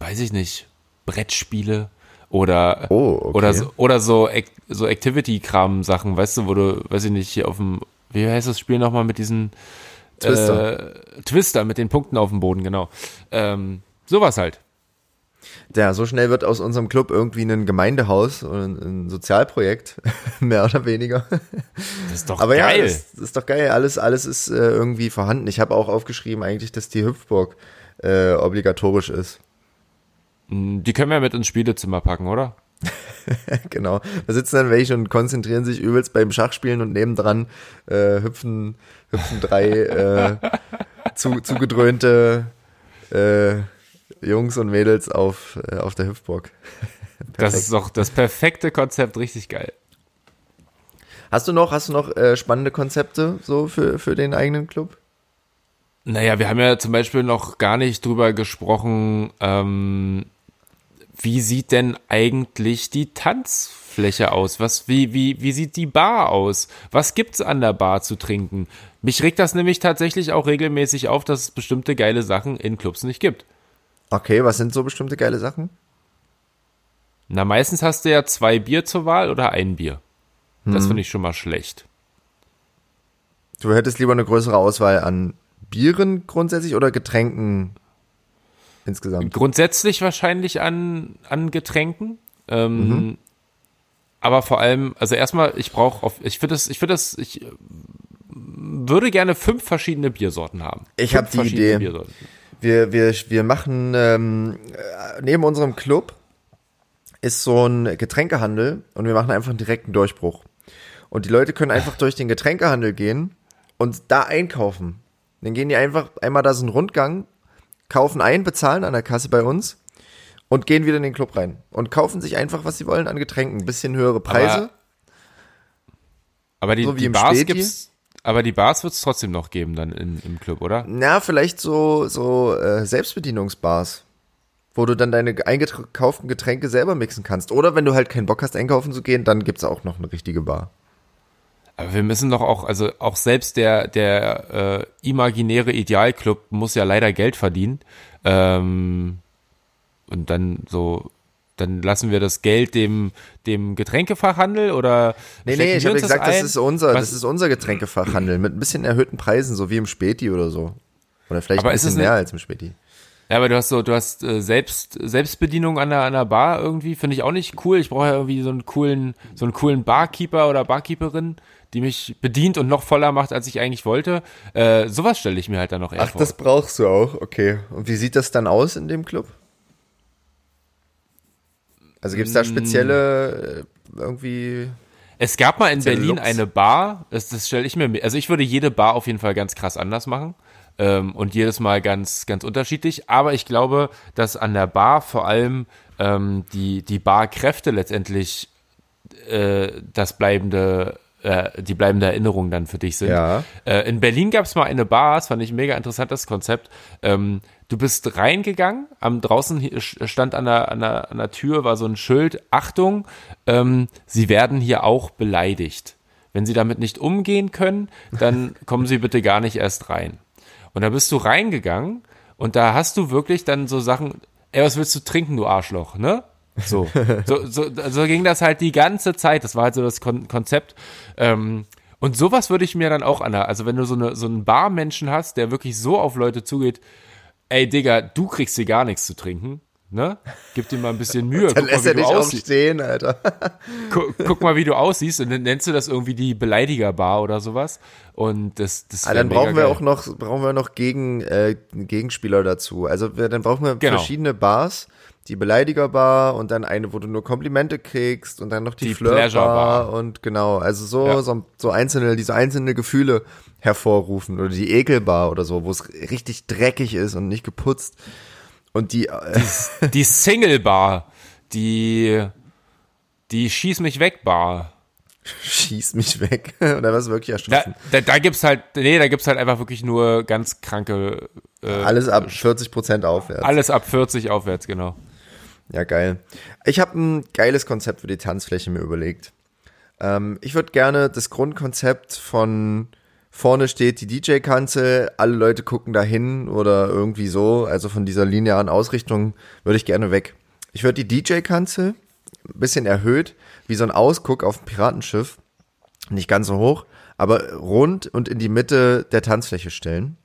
weiß ich nicht, Brettspiele oder, Oh, okay. oder so, oder so, so Activity-Kram-Sachen, weißt du, wo du, weiß ich nicht, hier auf dem, wie heißt das Spiel nochmal mit diesen Twister. Äh, Twister mit den Punkten auf dem Boden, genau. Ähm, sowas halt. Ja, so schnell wird aus unserem Club irgendwie ein Gemeindehaus oder ein, Sozialprojekt, mehr oder weniger. Das ist doch Aber geil. ja, das, das ist doch geil. Alles, alles ist äh, irgendwie vorhanden. Ich habe auch aufgeschrieben eigentlich, dass die Hüpfburg äh, obligatorisch ist. Die können wir mit ins Spielezimmer packen, oder? genau. Da sitzen dann welche und konzentrieren sich übelst beim Schachspielen und nebendran äh, hüpfen, hüpfen drei äh, zu, zugedröhnte äh, Jungs und Mädels auf, äh, auf der Hüpfburg. Das ist doch das perfekte Konzept, richtig geil. Hast du noch, hast du noch äh, spannende Konzepte so für, für den eigenen Club? Naja, wir haben ja zum Beispiel noch gar nicht drüber gesprochen, ähm, wie sieht denn eigentlich die Tanzfläche aus? Was, wie, wie, wie sieht die Bar aus? Was gibt's an der Bar zu trinken? Mich regt das nämlich tatsächlich auch regelmäßig auf, dass es bestimmte geile Sachen in Clubs nicht gibt. Okay, was sind so bestimmte geile Sachen? Na, meistens hast du ja zwei Bier zur Wahl oder ein Bier. Das finde ich schon mal schlecht. Du hättest lieber eine größere Auswahl an Bieren grundsätzlich oder Getränken insgesamt? Grundsätzlich wahrscheinlich an, an Getränken. Ähm, Aber vor allem, also erstmal, ich brauche auf, ich finde das, ich finde das, ich äh, würde gerne fünf verschiedene Biersorten haben. Ich Fünf hab die Idee. Biersorten. Wir, wir, wir machen ähm, äh, neben unserem Club ist so ein Getränkehandel und wir machen einfach einen direkten Durchbruch. Und die Leute können einfach durch den Getränkehandel gehen und da einkaufen. Dann gehen die einfach einmal da so einen Rundgang, kaufen ein, bezahlen an der Kasse bei uns und gehen wieder in den Club rein und kaufen sich einfach, was sie wollen an Getränken. Ein bisschen höhere Preise. Aber die, So wie die im Bars gibt's, aber die Bars wird es trotzdem noch geben dann in, im Club, oder? Na, vielleicht so, so äh, Selbstbedienungsbars, wo du dann deine eingekauften Getränke selber mixen kannst. Oder wenn du halt keinen Bock hast, einkaufen zu gehen, dann gibt's auch noch eine richtige Bar. Aber wir müssen doch auch, also auch selbst der, der äh, imaginäre Idealclub muss ja leider Geld verdienen. Ähm, und dann so, dann lassen wir das Geld dem, dem Getränkefachhandel oder Nee, nee, ich habe gesagt, das, das ist unser, Was? das ist unser Getränkefachhandel mit ein bisschen erhöhten Preisen, so wie im Späti oder so. Oder vielleicht aber ein bisschen mehr als im Späti. Ja, aber du hast so, du hast äh, selbst Selbstbedienung an der an der Bar irgendwie, finde ich auch nicht cool. Ich brauche ja irgendwie so einen coolen so einen coolen Barkeeper oder Barkeeperin, die mich bedient und noch voller macht, als ich eigentlich wollte. Äh, sowas stelle ich mir halt dann noch eher Ach, vor. das brauchst du auch. Okay. Und wie sieht das dann aus in dem Club? Also gibt es da mm. spezielle äh, irgendwie es gab mal in Berlin Looks. eine Bar, das, das stelle ich mir, also ich würde jede Bar auf jeden Fall ganz krass anders machen ähm, und jedes Mal ganz, ganz unterschiedlich. Aber ich glaube, dass an der Bar vor allem ähm, die, die Barkräfte letztendlich äh, das bleibende äh, die bleibende Erinnerung dann für dich sind. Ja. Äh, in Berlin gab es mal eine Bar, das fand ich ein mega interessantes Konzept. Ähm, du bist reingegangen, am draußen stand an der, an, der, an der Tür war so ein Schild, Achtung, ähm, sie werden hier auch beleidigt. Wenn sie damit nicht umgehen können, dann kommen sie bitte gar nicht erst rein. Und da bist du reingegangen und da hast du wirklich dann so Sachen, ey, was willst du trinken, du Arschloch, ne? So, so, so, so ging das halt die ganze Zeit. Das war halt so das Kon Konzept. Ähm, und sowas würde ich mir dann auch an also wenn du so, eine, so einen Barmenschen hast, der wirklich so auf Leute zugeht, ey Digga, du kriegst hier gar nichts zu trinken, ne? Gib dir mal ein bisschen Mühe. Dann guck lässt mal, wie er dich aufstehen, Alter. guck, guck, mal, wie du aussiehst und dann nennst du das irgendwie die Beleidigerbar oder sowas. Und das, das ah, dann brauchen wir geil. auch noch, brauchen wir noch gegen, äh, Gegenspieler dazu. Also dann brauchen wir genau. verschiedene Bars. Die Beleidigerbar und dann eine, wo du nur Komplimente kriegst und dann noch die, die Flirtbar und genau, also so, ja. so, so einzelne, diese einzelne Gefühle hervorrufen oder die Ekelbar oder so, wo es richtig dreckig ist und nicht geputzt. Und die, äh die, die Single Bar, die, die Schieß mich weg Bar. Schieß mich weg. Oder was wirklich erschreckend. Da, da, da gibt's halt, nee, da gibt's halt einfach wirklich nur ganz kranke. Äh, alles ab 40 Prozent aufwärts. Alles ab 40 aufwärts, genau. Ja, geil. Ich habe ein geiles Konzept für die Tanzfläche mir überlegt. Ähm, ich würde gerne das Grundkonzept von vorne steht die DJ-Kanzel, alle Leute gucken dahin oder irgendwie so. Also von dieser linearen Ausrichtung würde ich gerne weg. Ich würde die DJ-Kanzel ein bisschen erhöht, wie so ein Ausguck auf dem Piratenschiff, nicht ganz so hoch, aber rund und in die Mitte der Tanzfläche stellen.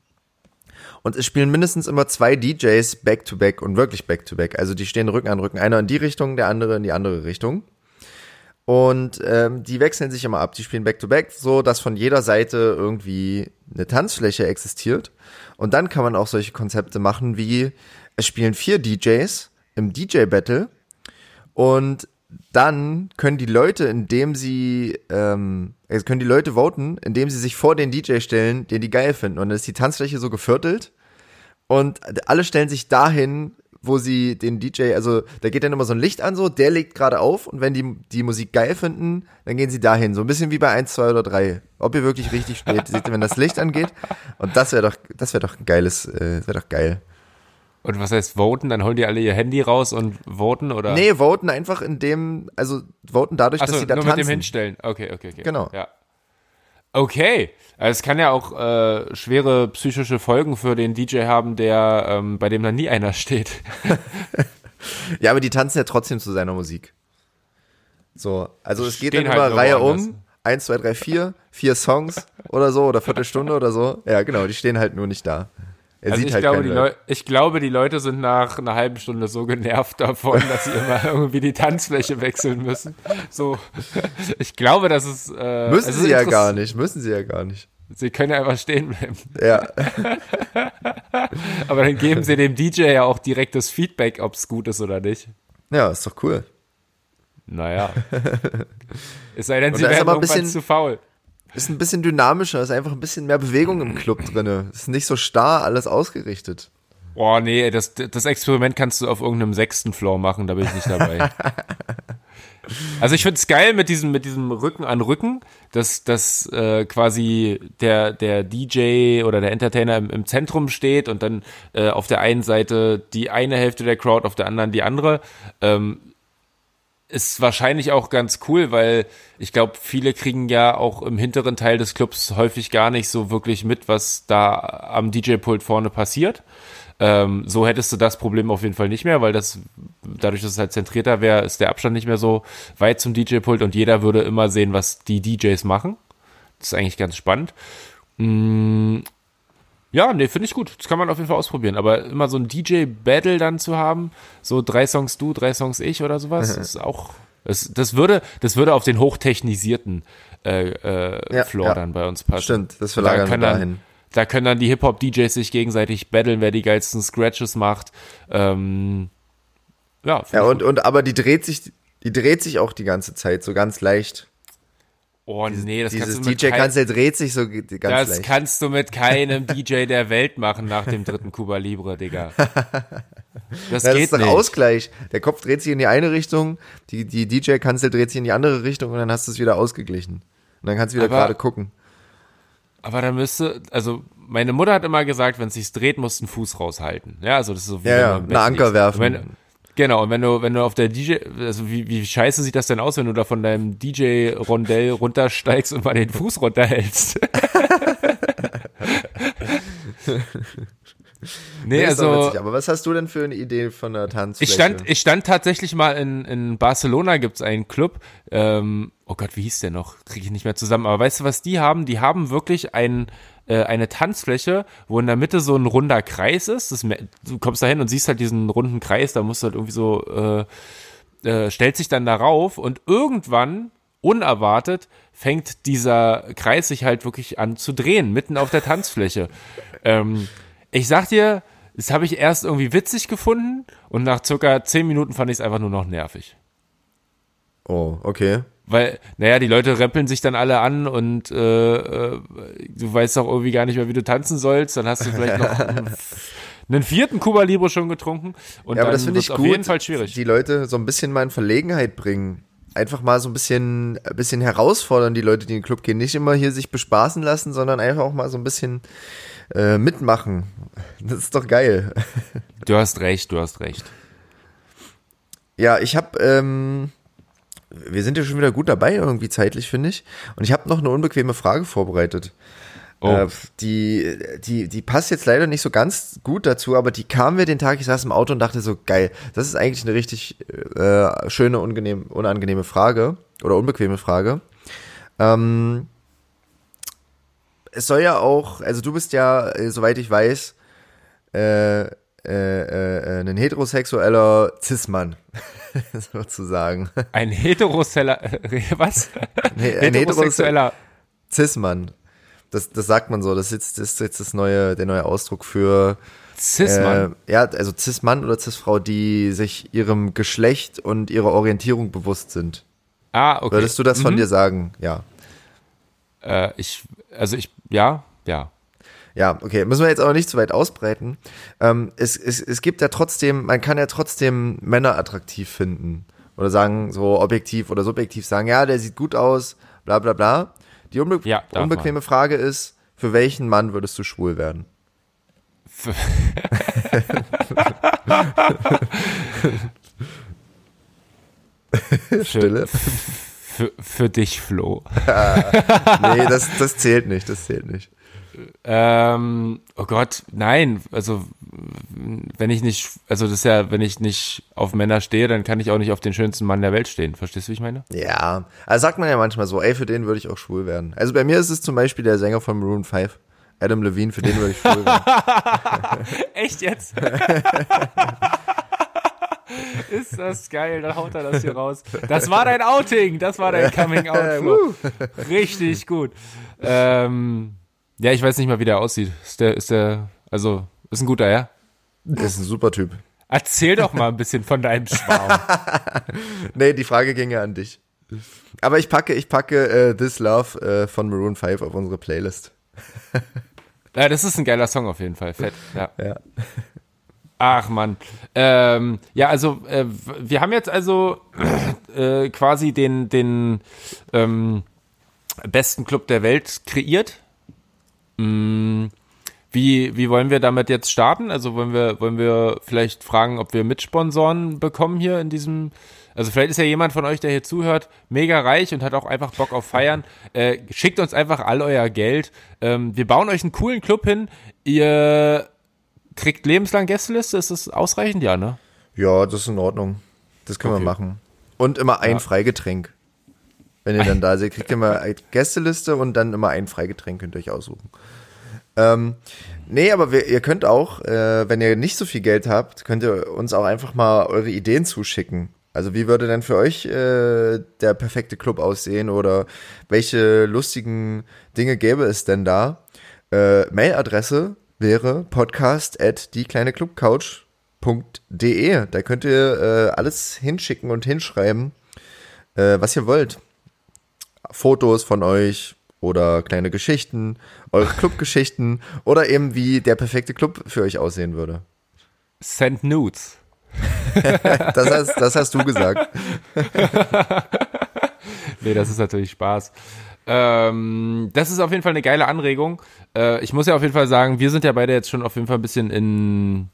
Und es spielen mindestens immer zwei DJs back-to-back -back und wirklich back-to-back. -back. Also die stehen Rücken an Rücken. Einer in die Richtung, der andere in die andere Richtung. Und ähm, die wechseln sich immer ab. Die spielen Back-to-Back, so dass von jeder Seite irgendwie eine Tanzfläche existiert. Und dann kann man auch solche Konzepte machen wie, es spielen vier DJs im DJ-Battle und dann können die Leute, indem sie, ähm, es können die Leute voten, indem sie sich vor den DJ stellen, den die geil finden. Und dann ist die Tanzfläche so geviertelt und alle stellen sich dahin, wo sie den DJ, also da geht dann immer so ein Licht an, so, der legt gerade auf und wenn die die Musik geil finden, dann gehen sie dahin. So ein bisschen wie bei 1, 2 oder 3. Ob ihr wirklich richtig steht, seht ihr, wenn das Licht angeht. Und das wäre doch, das wäre doch ein geiles, äh, wäre doch geil. Und was heißt voten? Dann holen die alle ihr Handy raus und voten oder? Nee, voten einfach in dem, also voten dadurch, so, dass sie da nur tanzen. mit dem hinstellen. Okay, okay, okay. Genau. Ja. Okay. Also es kann ja auch äh, schwere psychische Folgen für den DJ haben, der ähm, bei dem dann nie einer steht. ja, aber die tanzen ja trotzdem zu seiner Musik. So, also es geht dann halt immer Reihe um. Eins, zwei, drei, vier, vier Songs oder so oder Viertelstunde oder so. Ja, genau, die stehen halt nur nicht da. Er also ich, halt glaube, ich glaube, die Leute sind nach einer halben Stunde so genervt davon, dass sie immer irgendwie die Tanzfläche wechseln müssen. So, ich glaube, dass es. Äh, müssen sie ja gar nicht, müssen sie ja gar nicht. Sie können ja einfach stehen bleiben. Ja. Aber dann geben sie dem DJ ja auch direkt das Feedback, ob es gut ist oder nicht. Ja, ist doch cool. Naja. es sei denn, sie werden irgendwann bisschen, zu faul. Ist ein bisschen dynamischer, ist einfach ein bisschen mehr Bewegung im Club drinne. Ist nicht so starr alles ausgerichtet. Boah, nee, das, das Experiment kannst du auf irgendeinem sechsten Floor machen, da bin ich nicht dabei. also ich find's geil mit diesem, mit diesem Rücken an Rücken, dass, dass äh, quasi der, der DJ oder der Entertainer im, im Zentrum steht und dann äh, auf der einen Seite die eine Hälfte der Crowd, auf der anderen die andere. Ähm, ist wahrscheinlich auch ganz cool, weil ich glaube, viele kriegen ja auch im hinteren Teil des Clubs häufig gar nicht so wirklich mit, was da am DJ-Pult vorne passiert. Ähm, so hättest du das Problem auf jeden Fall nicht mehr, weil das, dadurch, dass es halt zentrierter wäre, ist der Abstand nicht mehr so weit zum DJ-Pult und jeder würde immer sehen, was die DJs machen. Das ist eigentlich ganz spannend. Ja, nee, finde ich gut. Das kann man auf jeden Fall ausprobieren. Aber immer so ein DJ-Battle dann zu haben, so drei Songs du, drei Songs ich oder sowas, ist auch. Das, das würde, das würde auf den hochtechnisierten äh, äh, Ja, Floor ja. dann bei uns passen. Stimmt, das verlagern wir kann dann- dahin. Da können dann die Hip-Hop-DJs sich gegenseitig battlen, wer die geilsten Scratches macht. Ähm, ja, Ja, und, gut. und aber die dreht sich, die dreht sich auch die ganze Zeit, so ganz leicht. Oh nee, das Dieses kannst du mit DJ kein- Kanzler dreht sich so ganz Das leicht. kannst du mit keinem DJ der Welt machen nach dem dritten Cuba Libre, Digga. Das das geht ist doch nicht. Ausgleich. Der Kopf dreht sich in die eine Richtung, die, die DJ-Kanzel dreht sich in die andere Richtung und dann hast du es wieder ausgeglichen. Und dann kannst du wieder Aber- gerade gucken. Aber da müsste, also meine Mutter hat immer gesagt, wenn es sich dreht, musst du einen Fuß raushalten. Ja, also das ist so wie Ja, ja, Bett Anker werfen. Wenn, genau, und wenn du, wenn du auf der DJ, also wie, wie scheiße sieht das denn aus, wenn du da von deinem DJ-Rondell runtersteigst und mal den Fuß runterhältst? nee, doch also. witzig. Aber was hast du denn für eine Idee von der Tanzfläche? Ich stand, ich stand tatsächlich mal in, in Barcelona, gibt's einen Club. Ähm, oh Gott, wie hieß der noch? Kriege ich nicht mehr zusammen. Aber weißt du, was die haben? Die haben wirklich ein, äh, eine Tanzfläche, wo in der Mitte so ein runder Kreis ist. Das, du kommst da hin und siehst halt diesen runden Kreis, da musst du halt irgendwie so, äh, äh, stellt sich dann darauf und irgendwann, unerwartet, fängt dieser Kreis sich halt wirklich an zu drehen, mitten auf der Tanzfläche. ähm, ich sag dir, das habe ich erst irgendwie witzig gefunden und nach circa zehn Minuten fand ich es einfach nur noch nervig. oh, okay. Weil, naja, die Leute rempeln sich dann alle an und äh, äh, du weißt auch irgendwie gar nicht mehr, wie du tanzen sollst. Dann hast du vielleicht noch einen, einen vierten Cuba Libre schon getrunken und Ja, aber dann das finde ich auf gut. jeden Fall schwierig. Die Leute so ein bisschen mal in Verlegenheit bringen. Einfach mal so ein bisschen, ein bisschen herausfordern, die Leute, die in den Club gehen. Nicht immer hier sich bespaßen lassen, sondern einfach auch mal so ein bisschen äh, mitmachen. Das ist doch geil. Du hast recht, du hast recht. Ja, ich habe, ähm, wir sind ja schon wieder gut dabei irgendwie zeitlich, finde ich. Und ich habe noch eine unbequeme Frage vorbereitet. Oh. Äh, die, die, die passt jetzt leider nicht so ganz gut dazu, aber die kam mir den Tag, ich saß im Auto und dachte so, geil, das ist eigentlich eine richtig äh, schöne, unangenehm, unangenehme Frage oder unbequeme Frage. Ähm, es soll ja auch, also du bist ja, äh, soweit ich weiß, äh, äh, äh, ein heterosexueller Cis-Mann, sozusagen. Ein heteroseller, was? Nee, ein Heterosexueller. Cis-Mann. Das, das sagt man so. Das ist jetzt, das ist jetzt das neue, der neue Ausdruck für Cis-Mann. Äh, ja, also Cis-Mann oder Cis-Frau, die sich ihrem Geschlecht und ihrer Orientierung bewusst sind. ah, okay. Würdest du das von Mhm. dir sagen? Ja. Äh, ich, also ich, ja, ja. Ja, okay. Müssen wir jetzt aber nicht zu weit ausbreiten. Ähm, es, es, es gibt ja trotzdem, man kann ja trotzdem Männer attraktiv finden. Oder sagen, so objektiv oder subjektiv sagen, ja, der sieht gut aus, bla bla bla. Die unbe Ja, unbequeme Frage ist, für welchen Mann würdest du schwul werden? Stille. Für, für dich, Flo. Nee, das, das zählt nicht, das zählt nicht. Ähm, oh Gott, nein, also wenn ich nicht, also das ist ja, wenn ich nicht auf Männer stehe, dann kann ich auch nicht auf den schönsten Mann der Welt stehen. Verstehst du, wie ich meine? Ja, also sagt man ja manchmal so, ey, für den würde ich auch schwul werden. Also bei mir ist es zum Beispiel der Sänger von Maroon 5, Adam Levine, für den würde ich schwul werden. Echt jetzt? Ist das geil, dann haut er das hier raus. Das war dein Outing, das war dein Coming Out. Richtig gut. Ähm, ja, ich weiß nicht mal, wie der aussieht. Ist der, ist der, also, ist ein guter, ja? Das ist ein super Typ. Erzähl doch mal ein bisschen von deinem Schwarm. Nee, die Frage ging ja an dich. Aber ich packe, ich packe äh, This Love äh, von Maroon 5 auf unsere Playlist. Ja, das ist ein geiler Song auf jeden Fall. Fett. Ja. Ja. Ach man. Ähm, ja, also äh, wir haben jetzt also äh, quasi den, den ähm, besten Club der Welt kreiert. Mm, wie, wie wollen wir damit jetzt starten? Also wollen wir, wollen wir vielleicht fragen, ob wir Mitsponsoren bekommen hier in diesem, Also vielleicht ist ja jemand von euch, der hier zuhört, mega reich und hat auch einfach Bock auf Feiern. Äh, schickt uns einfach all euer Geld. Ähm, wir bauen euch einen coolen Club hin. Ihr kriegt lebenslang Gästeliste. Ist das ausreichend? Ja, ne? Ja, das ist in Ordnung. Das können Okay. wir machen. Und immer ein Ja. Freigetränk. Wenn ihr dann da seid, kriegt ihr immer eine Gästeliste und dann immer ein Freigetränk könnt ihr euch aussuchen. Ähm, nee, aber wir, ihr könnt auch, äh, wenn ihr nicht so viel Geld habt, könnt ihr uns auch einfach mal eure Ideen zuschicken. Also wie würde denn für euch äh, der perfekte Club aussehen oder welche lustigen Dinge gäbe es denn da? Äh, Mailadresse wäre podcast at diekleineclubcouch.de. Da könnt ihr äh, alles hinschicken und hinschreiben, äh, was ihr wollt. Fotos von euch oder kleine Geschichten, eure Clubgeschichten oder eben wie der perfekte Club für euch aussehen würde. Send Nudes. Das hast, das hast du gesagt. Nee, das ist natürlich Spaß. Ähm, das ist auf jeden Fall eine geile Anregung. Äh, ich muss ja auf jeden Fall sagen, wir sind ja beide jetzt schon auf jeden Fall ein bisschen in,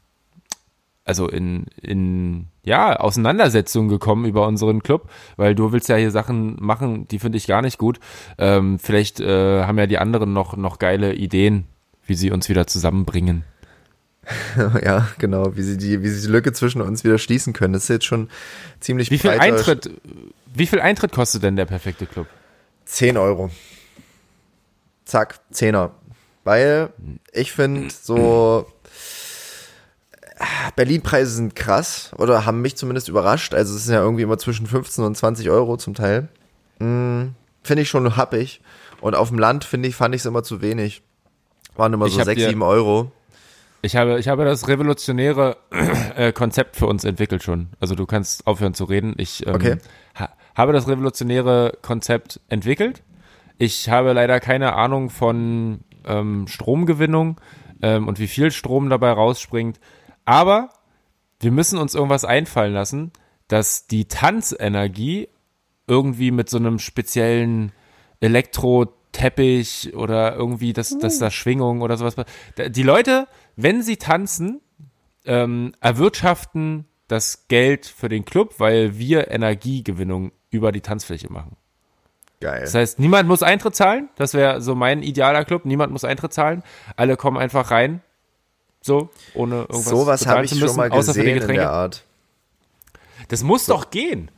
also in, in, ja, Auseinandersetzungen gekommen über unseren Club, weil du willst ja hier Sachen machen, die finde ich gar nicht gut. Ähm, vielleicht äh, haben ja die anderen noch, noch geile Ideen, wie sie uns wieder zusammenbringen. Ja, genau, wie sie die, wie sie die Lücke zwischen uns wieder schließen können. Das ist jetzt schon ziemlich Wie viel Eintritt, wie viel Eintritt kostet denn der perfekte Club? 10 Euro. Zack, Zehner. Weil ich finde so Berlin-Preise sind krass oder haben mich zumindest überrascht. Also es sind ja irgendwie immer zwischen 15 und 20 Euro zum Teil. Mm, finde ich schon happig. Und auf dem Land finde ich, fand ich es immer zu wenig. Waren immer Ich so hab 6, dir- 7 Euro. Ich habe, ich habe das revolutionäre äh, Konzept für uns entwickelt schon. Also du kannst aufhören zu reden. Ich ähm, Okay. ha, habe das revolutionäre Konzept entwickelt. Ich habe leider keine Ahnung von ähm, Stromgewinnung ähm, und wie viel Strom dabei rausspringt. Aber wir müssen uns irgendwas einfallen lassen, dass die Tanzenergie irgendwie mit so einem speziellen Elektro-Teppich oder irgendwie, dass, dass da Schwingung oder sowas. Die Leute, wenn sie tanzen, ähm, erwirtschaften das Geld für den Club, weil wir Energiegewinnung über die Tanzfläche machen. Geil. Das heißt, niemand muss Eintritt zahlen. Das wäre so mein idealer Club. Niemand muss Eintritt zahlen. Alle kommen einfach rein. So, ohne irgendwas Sowas habe ich zu schon müssen, mal gesehen in der Art. Das muss doch gehen.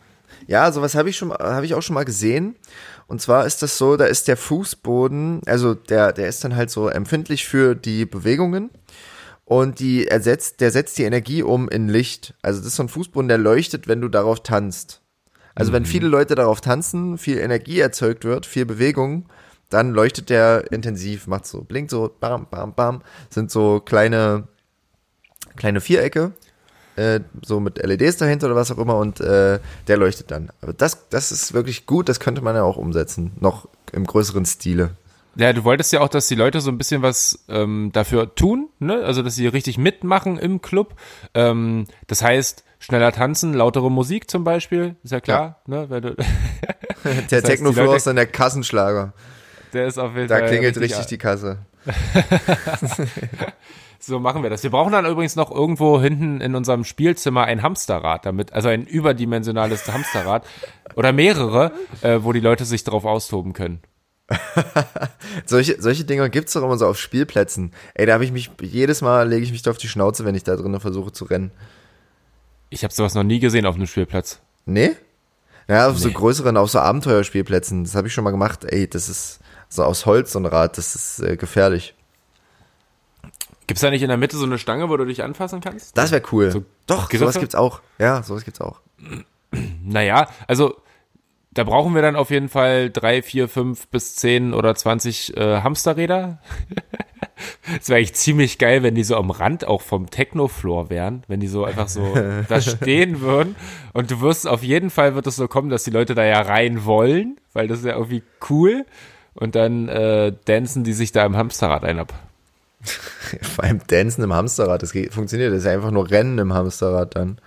Ja, sowas habe ich schon, habe ich auch schon mal gesehen. Und zwar ist das so, da ist der Fußboden, also der, der ist dann halt so empfindlich für die Bewegungen und die ersetzt, der setzt die Energie um in Licht. Also das ist so ein Fußboden, der leuchtet, wenn du darauf tanzt. Also wenn viele Leute darauf tanzen, viel Energie erzeugt wird, viel Bewegung, dann leuchtet der intensiv, macht so, blinkt so, bam, bam, bam, sind so kleine, kleine Vierecke äh, so mit LEDs dahinter oder was auch immer und äh, der leuchtet dann. Aber das, das ist wirklich gut, das könnte man ja auch umsetzen, noch im größeren Stile. Ja, du wolltest ja auch, dass die Leute so ein bisschen was ähm, dafür tun, ne? Also dass sie richtig mitmachen im Club. Ähm, das heißt, schneller tanzen, lautere Musik zum Beispiel, ist ja klar, ne? Weil du, Der heißt, Technofloor ist dann der Kassenschlager. Der ist auf jeden Da Fall klingelt richtig die Kasse. So machen wir das. Wir brauchen dann übrigens noch irgendwo hinten in unserem Spielzimmer ein Hamsterrad, damit, also ein überdimensionales Hamsterrad oder mehrere, äh, wo die Leute sich drauf austoben können. Solche, solche Dinger gibt's doch immer so auf Spielplätzen. Ey, da habe ich mich, jedes Mal lege ich mich da auf die Schnauze, wenn ich da drinnen versuche zu rennen. Ich habe sowas noch nie gesehen auf einem Spielplatz. Nee? Ja, auf so größeren, auf so Abenteuerspielplätzen. Das habe ich schon mal gemacht. Ey, das ist so aus Holz so ein Rad, das ist äh, gefährlich. Gibt's da nicht in der Mitte so eine Stange, wo du dich anfassen kannst? Das wäre cool. So Doch, Griffe? sowas gibt's auch. Ja, sowas gibt's auch. Naja, also da brauchen wir dann auf jeden Fall drei, vier, fünf bis zehn oder zwanzig äh, Hamsterräder. Es wäre eigentlich ziemlich geil, wenn die so am Rand auch vom Technofloor wären, wenn die so einfach so da stehen würden. Und du wirst auf jeden Fall wird es so kommen, dass die Leute da ja rein wollen, weil das ist ja irgendwie cool. Und dann äh, dancen die sich da im Hamsterrad ein ab. Vor allem Dancen im Hamsterrad, das geht, funktioniert. Das ist ja einfach nur Rennen im Hamsterrad dann.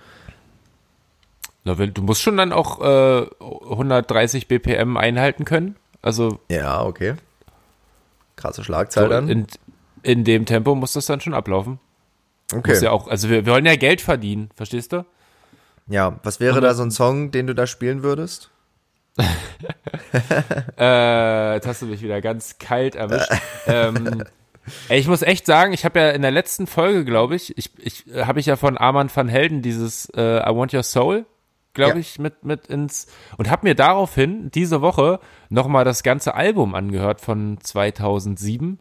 Na, wenn, du musst schon dann auch äh, 130 BPM einhalten können. Also Ja, okay. Krasse Schlagzahl so dann. in, in dem Tempo muss das dann schon ablaufen. okay. Muss ja auch, also wir, wir wollen ja Geld verdienen, verstehst du? Ja, was wäre da so ein Song, den du da spielen würdest? äh, jetzt hast du mich wieder ganz kalt erwischt. ähm, ich muss echt sagen, ich habe ja in der letzten Folge, glaube ich, ich, ich habe ich ja von Armand van Helden dieses äh, I Want Your Soul, glaube Ja. ich, mit mit ins und habe mir daraufhin diese Woche noch mal das ganze Album angehört von 2007.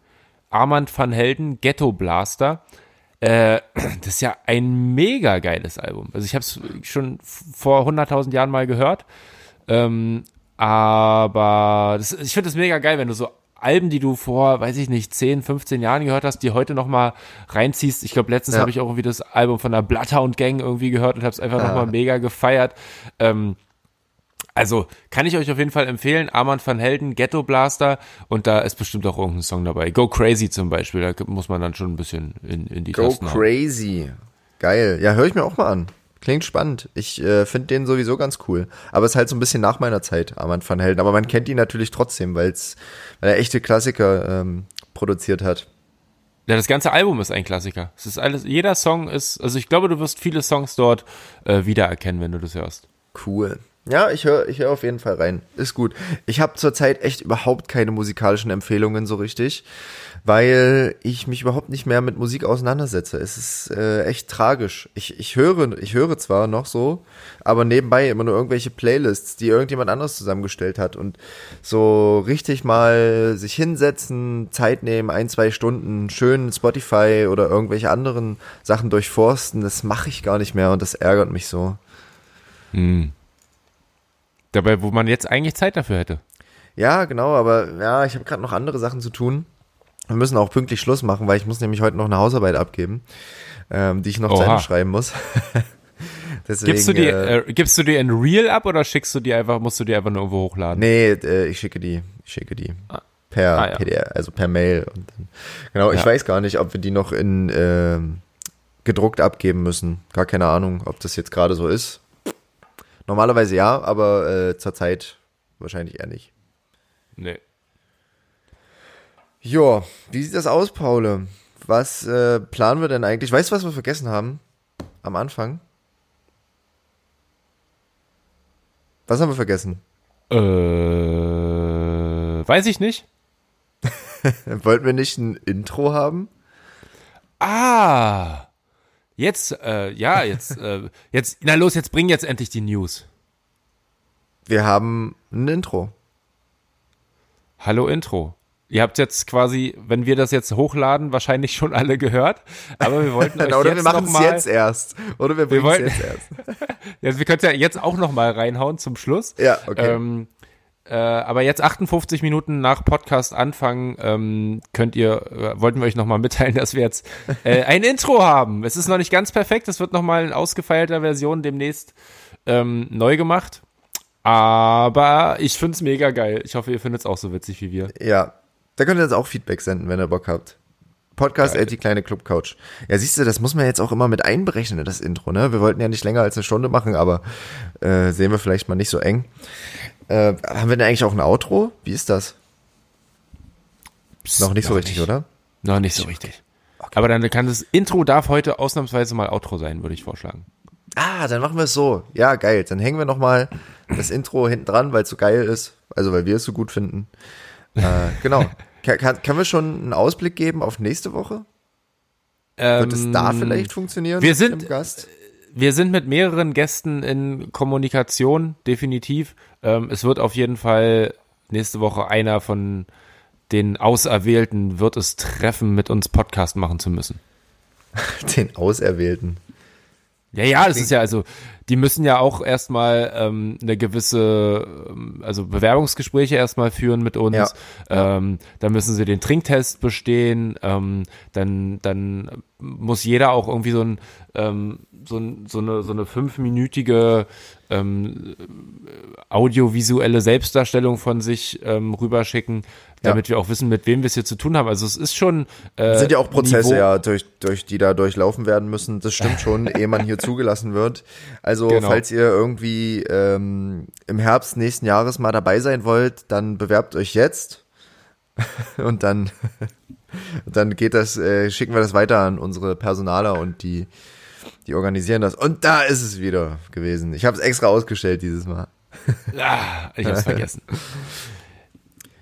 Armand van Helden Ghetto Blaster. Äh, das ist ja ein mega geiles Album. Also ich habe es schon vor 100.000 Jahren mal gehört. Ähm, aber das, ich finde es mega geil, wenn du so Alben, die du vor, weiß ich nicht, 10, 15 Jahren gehört hast, die heute noch mal reinziehst. Ich glaube, letztens Ja. habe ich auch irgendwie das Album von der Bloodhound Gang irgendwie gehört und habe es einfach noch mal mega gefeiert. Ähm, also kann ich euch auf jeden Fall empfehlen. Armand van Helden, Ghetto Blaster und da ist bestimmt auch irgendein Song dabei. Go Crazy zum Beispiel, da muss man dann schon ein bisschen in, in die Go Tasten crazy. Geil. Ja, höre ich mir auch mal an. Klingt spannend. Ich äh, finde den sowieso ganz cool. Aber ist halt so ein bisschen nach meiner Zeit, Armand van Helden. Aber man kennt ihn natürlich trotzdem, weil's, weil er echte Klassiker ähm, produziert hat. Ja, das ganze Album ist ein Klassiker. Es ist alles, jeder Song ist, also ich glaube, du wirst viele Songs dort äh, wiedererkennen, wenn du das hörst. Cool. Ja, ich höre ich hör auf jeden Fall rein. Ist gut. Ich habe zurzeit echt überhaupt keine musikalischen Empfehlungen so richtig, weil ich mich überhaupt nicht mehr mit Musik auseinandersetze. Es ist äh, echt tragisch. Ich, ich höre ich höre zwar noch so, aber nebenbei immer nur irgendwelche Playlists, die irgendjemand anderes zusammengestellt hat und so richtig mal sich hinsetzen, Zeit nehmen, ein, zwei Stunden schön Spotify oder irgendwelche anderen Sachen durchforsten, das mache ich gar nicht mehr und das ärgert mich so. Dabei, wo man jetzt eigentlich Zeit dafür hätte. Ja, genau, aber ja, ich habe gerade noch andere Sachen zu tun. Wir müssen auch pünktlich Schluss machen, weil ich muss nämlich heute noch eine Hausarbeit abgeben, ähm, die ich noch zu Oha. Ende schreiben muss. Deswegen, Gibst du die, äh, äh, gibst du die in Real ab oder schickst du die einfach, musst du die einfach nur irgendwo hochladen? nee, äh, ich schicke die, ich schicke die per Ah, ja. PDF, also per Mail. Dann, genau, ich Ja. weiß gar nicht, ob wir die noch in ähm, gedruckt abgeben müssen. Gar keine Ahnung, ob das jetzt gerade so ist. Normalerweise ja, aber äh, zurzeit wahrscheinlich eher nicht. Nee. Ja, wie sieht das aus, Paul? Was äh, planen wir denn eigentlich? Weißt du, was wir vergessen haben? Am Anfang? Was haben wir vergessen? Äh, weiß ich nicht. Wollten wir nicht ein Intro haben? Ah, jetzt, äh, ja, jetzt, äh, jetzt, na los, jetzt bring jetzt endlich die News. Wir haben ein Intro. Hallo Intro. Ihr habt jetzt quasi, wenn wir das jetzt hochladen, wahrscheinlich schon alle gehört. Aber wir wollten euch Oder jetzt wir machen es jetzt erst. Oder wir bringen es jetzt erst. Ja, wir können es ja jetzt auch noch mal reinhauen zum Schluss. Ja, okay. Ähm, äh, aber jetzt 58 Minuten nach Podcast Anfang ähm, könnt ihr, äh, wollten wir euch nochmal mitteilen, dass wir jetzt äh, ein Intro haben. Es ist noch nicht ganz perfekt, es wird nochmal in ausgefeilter Version demnächst ähm, neu gemacht. Aber ich find's mega geil. Ich hoffe, ihr findet's auch so witzig wie wir. Ja, da könnt ihr jetzt auch Feedback senden, wenn ihr Bock habt. Podcast at die kleine Clubcouch. Ja, siehst du, das muss man jetzt auch immer mit einberechnen, das Intro, ne? Wir wollten ja nicht länger als eine Stunde machen, aber äh, sehen wir vielleicht mal nicht so eng. Äh, haben wir denn eigentlich auch ein Outro? Wie ist das? Psst, Noch nicht so richtig, nicht. oder? Noch nicht so richtig. Aber dann kann das Intro darf heute ausnahmsweise mal Outro sein, würde ich vorschlagen. Ah, dann machen wir es so. Ja, geil. Dann hängen wir noch mal das Intro hinten dran, weil es so geil ist. Also, weil wir es so gut finden. Äh, genau. Kann, kann, können wir schon einen Ausblick geben auf nächste Woche? Wird es da Ähm, vielleicht funktionieren? wir mit sind- dem Gast? Wir sind mit mehreren Gästen in Kommunikation, definitiv. Ähm, es wird auf jeden Fall nächste Woche einer von den Auserwählten wird es treffen, mit uns Podcast machen zu müssen. Den Auserwählten. Ja, ja, das ist ja also, die müssen ja auch erstmal ähm, eine gewisse, ähm, also Bewerbungsgespräche erstmal führen mit uns. Ja. Ähm, dann müssen sie den Trinktest bestehen. Ähm, dann, dann muss jeder auch irgendwie so ein, ähm, so, so eine so eine fünfminütige ähm, audiovisuelle Selbstdarstellung von sich ähm, rüberschicken, damit wir auch wissen, mit wem wir es hier zu tun haben. Also es ist schon äh, Das sind ja auch Prozesse, Niveau- ja, durch, durch die da durchlaufen werden müssen. Das stimmt schon, ehe man hier zugelassen wird. Also, Genau. falls ihr irgendwie ähm, im Herbst nächsten Jahres mal dabei sein wollt, dann bewerbt euch jetzt. Und dann, dann geht das, äh, schicken wir das weiter an unsere Personaler und die Die organisieren das. Und da ist es wieder gewesen. Ich habe es extra ausgestellt dieses Mal. Ah, ich hab's vergessen.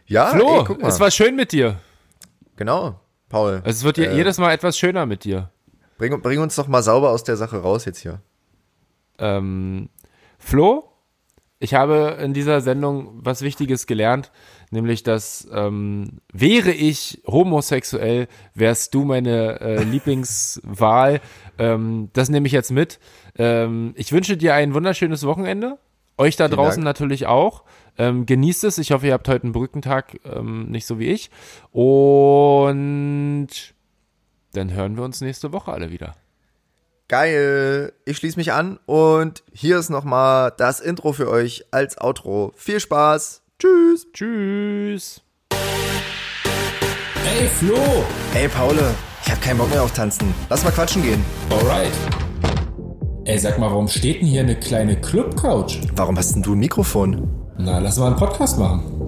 Ja, Flo, ey, es war schön mit dir. genau, Paul. Es wird je- jedes Mal etwas schöner mit dir. Bring, bring uns doch mal sauber aus der Sache raus jetzt hier. Ähm, Flo, ich habe in dieser Sendung was Wichtiges gelernt, nämlich dass ähm, wäre ich homosexuell, wärst du meine äh, Lieblingswahl. Ähm, das nehme ich jetzt mit. Ähm, ich wünsche dir ein wunderschönes Wochenende. Euch da Vielen draußen Dank. natürlich auch. Ähm, genießt es. Ich hoffe, ihr habt heute einen Brückentag, ähm, nicht so wie ich. Und dann hören wir uns nächste Woche alle wieder. Geil. Ich schließe mich an und hier ist nochmal das Intro für euch als Outro. Viel Spaß. Tschüss. Tschüss. Ey, Flo! Ey, Paul, ich hab keinen Bock mehr auf Tanzen. Lass mal quatschen gehen. Alright. Ey, sag mal, warum steht denn hier eine kleine Club-Couch? Warum hast denn du ein Mikrofon? Na, lass mal einen Podcast machen.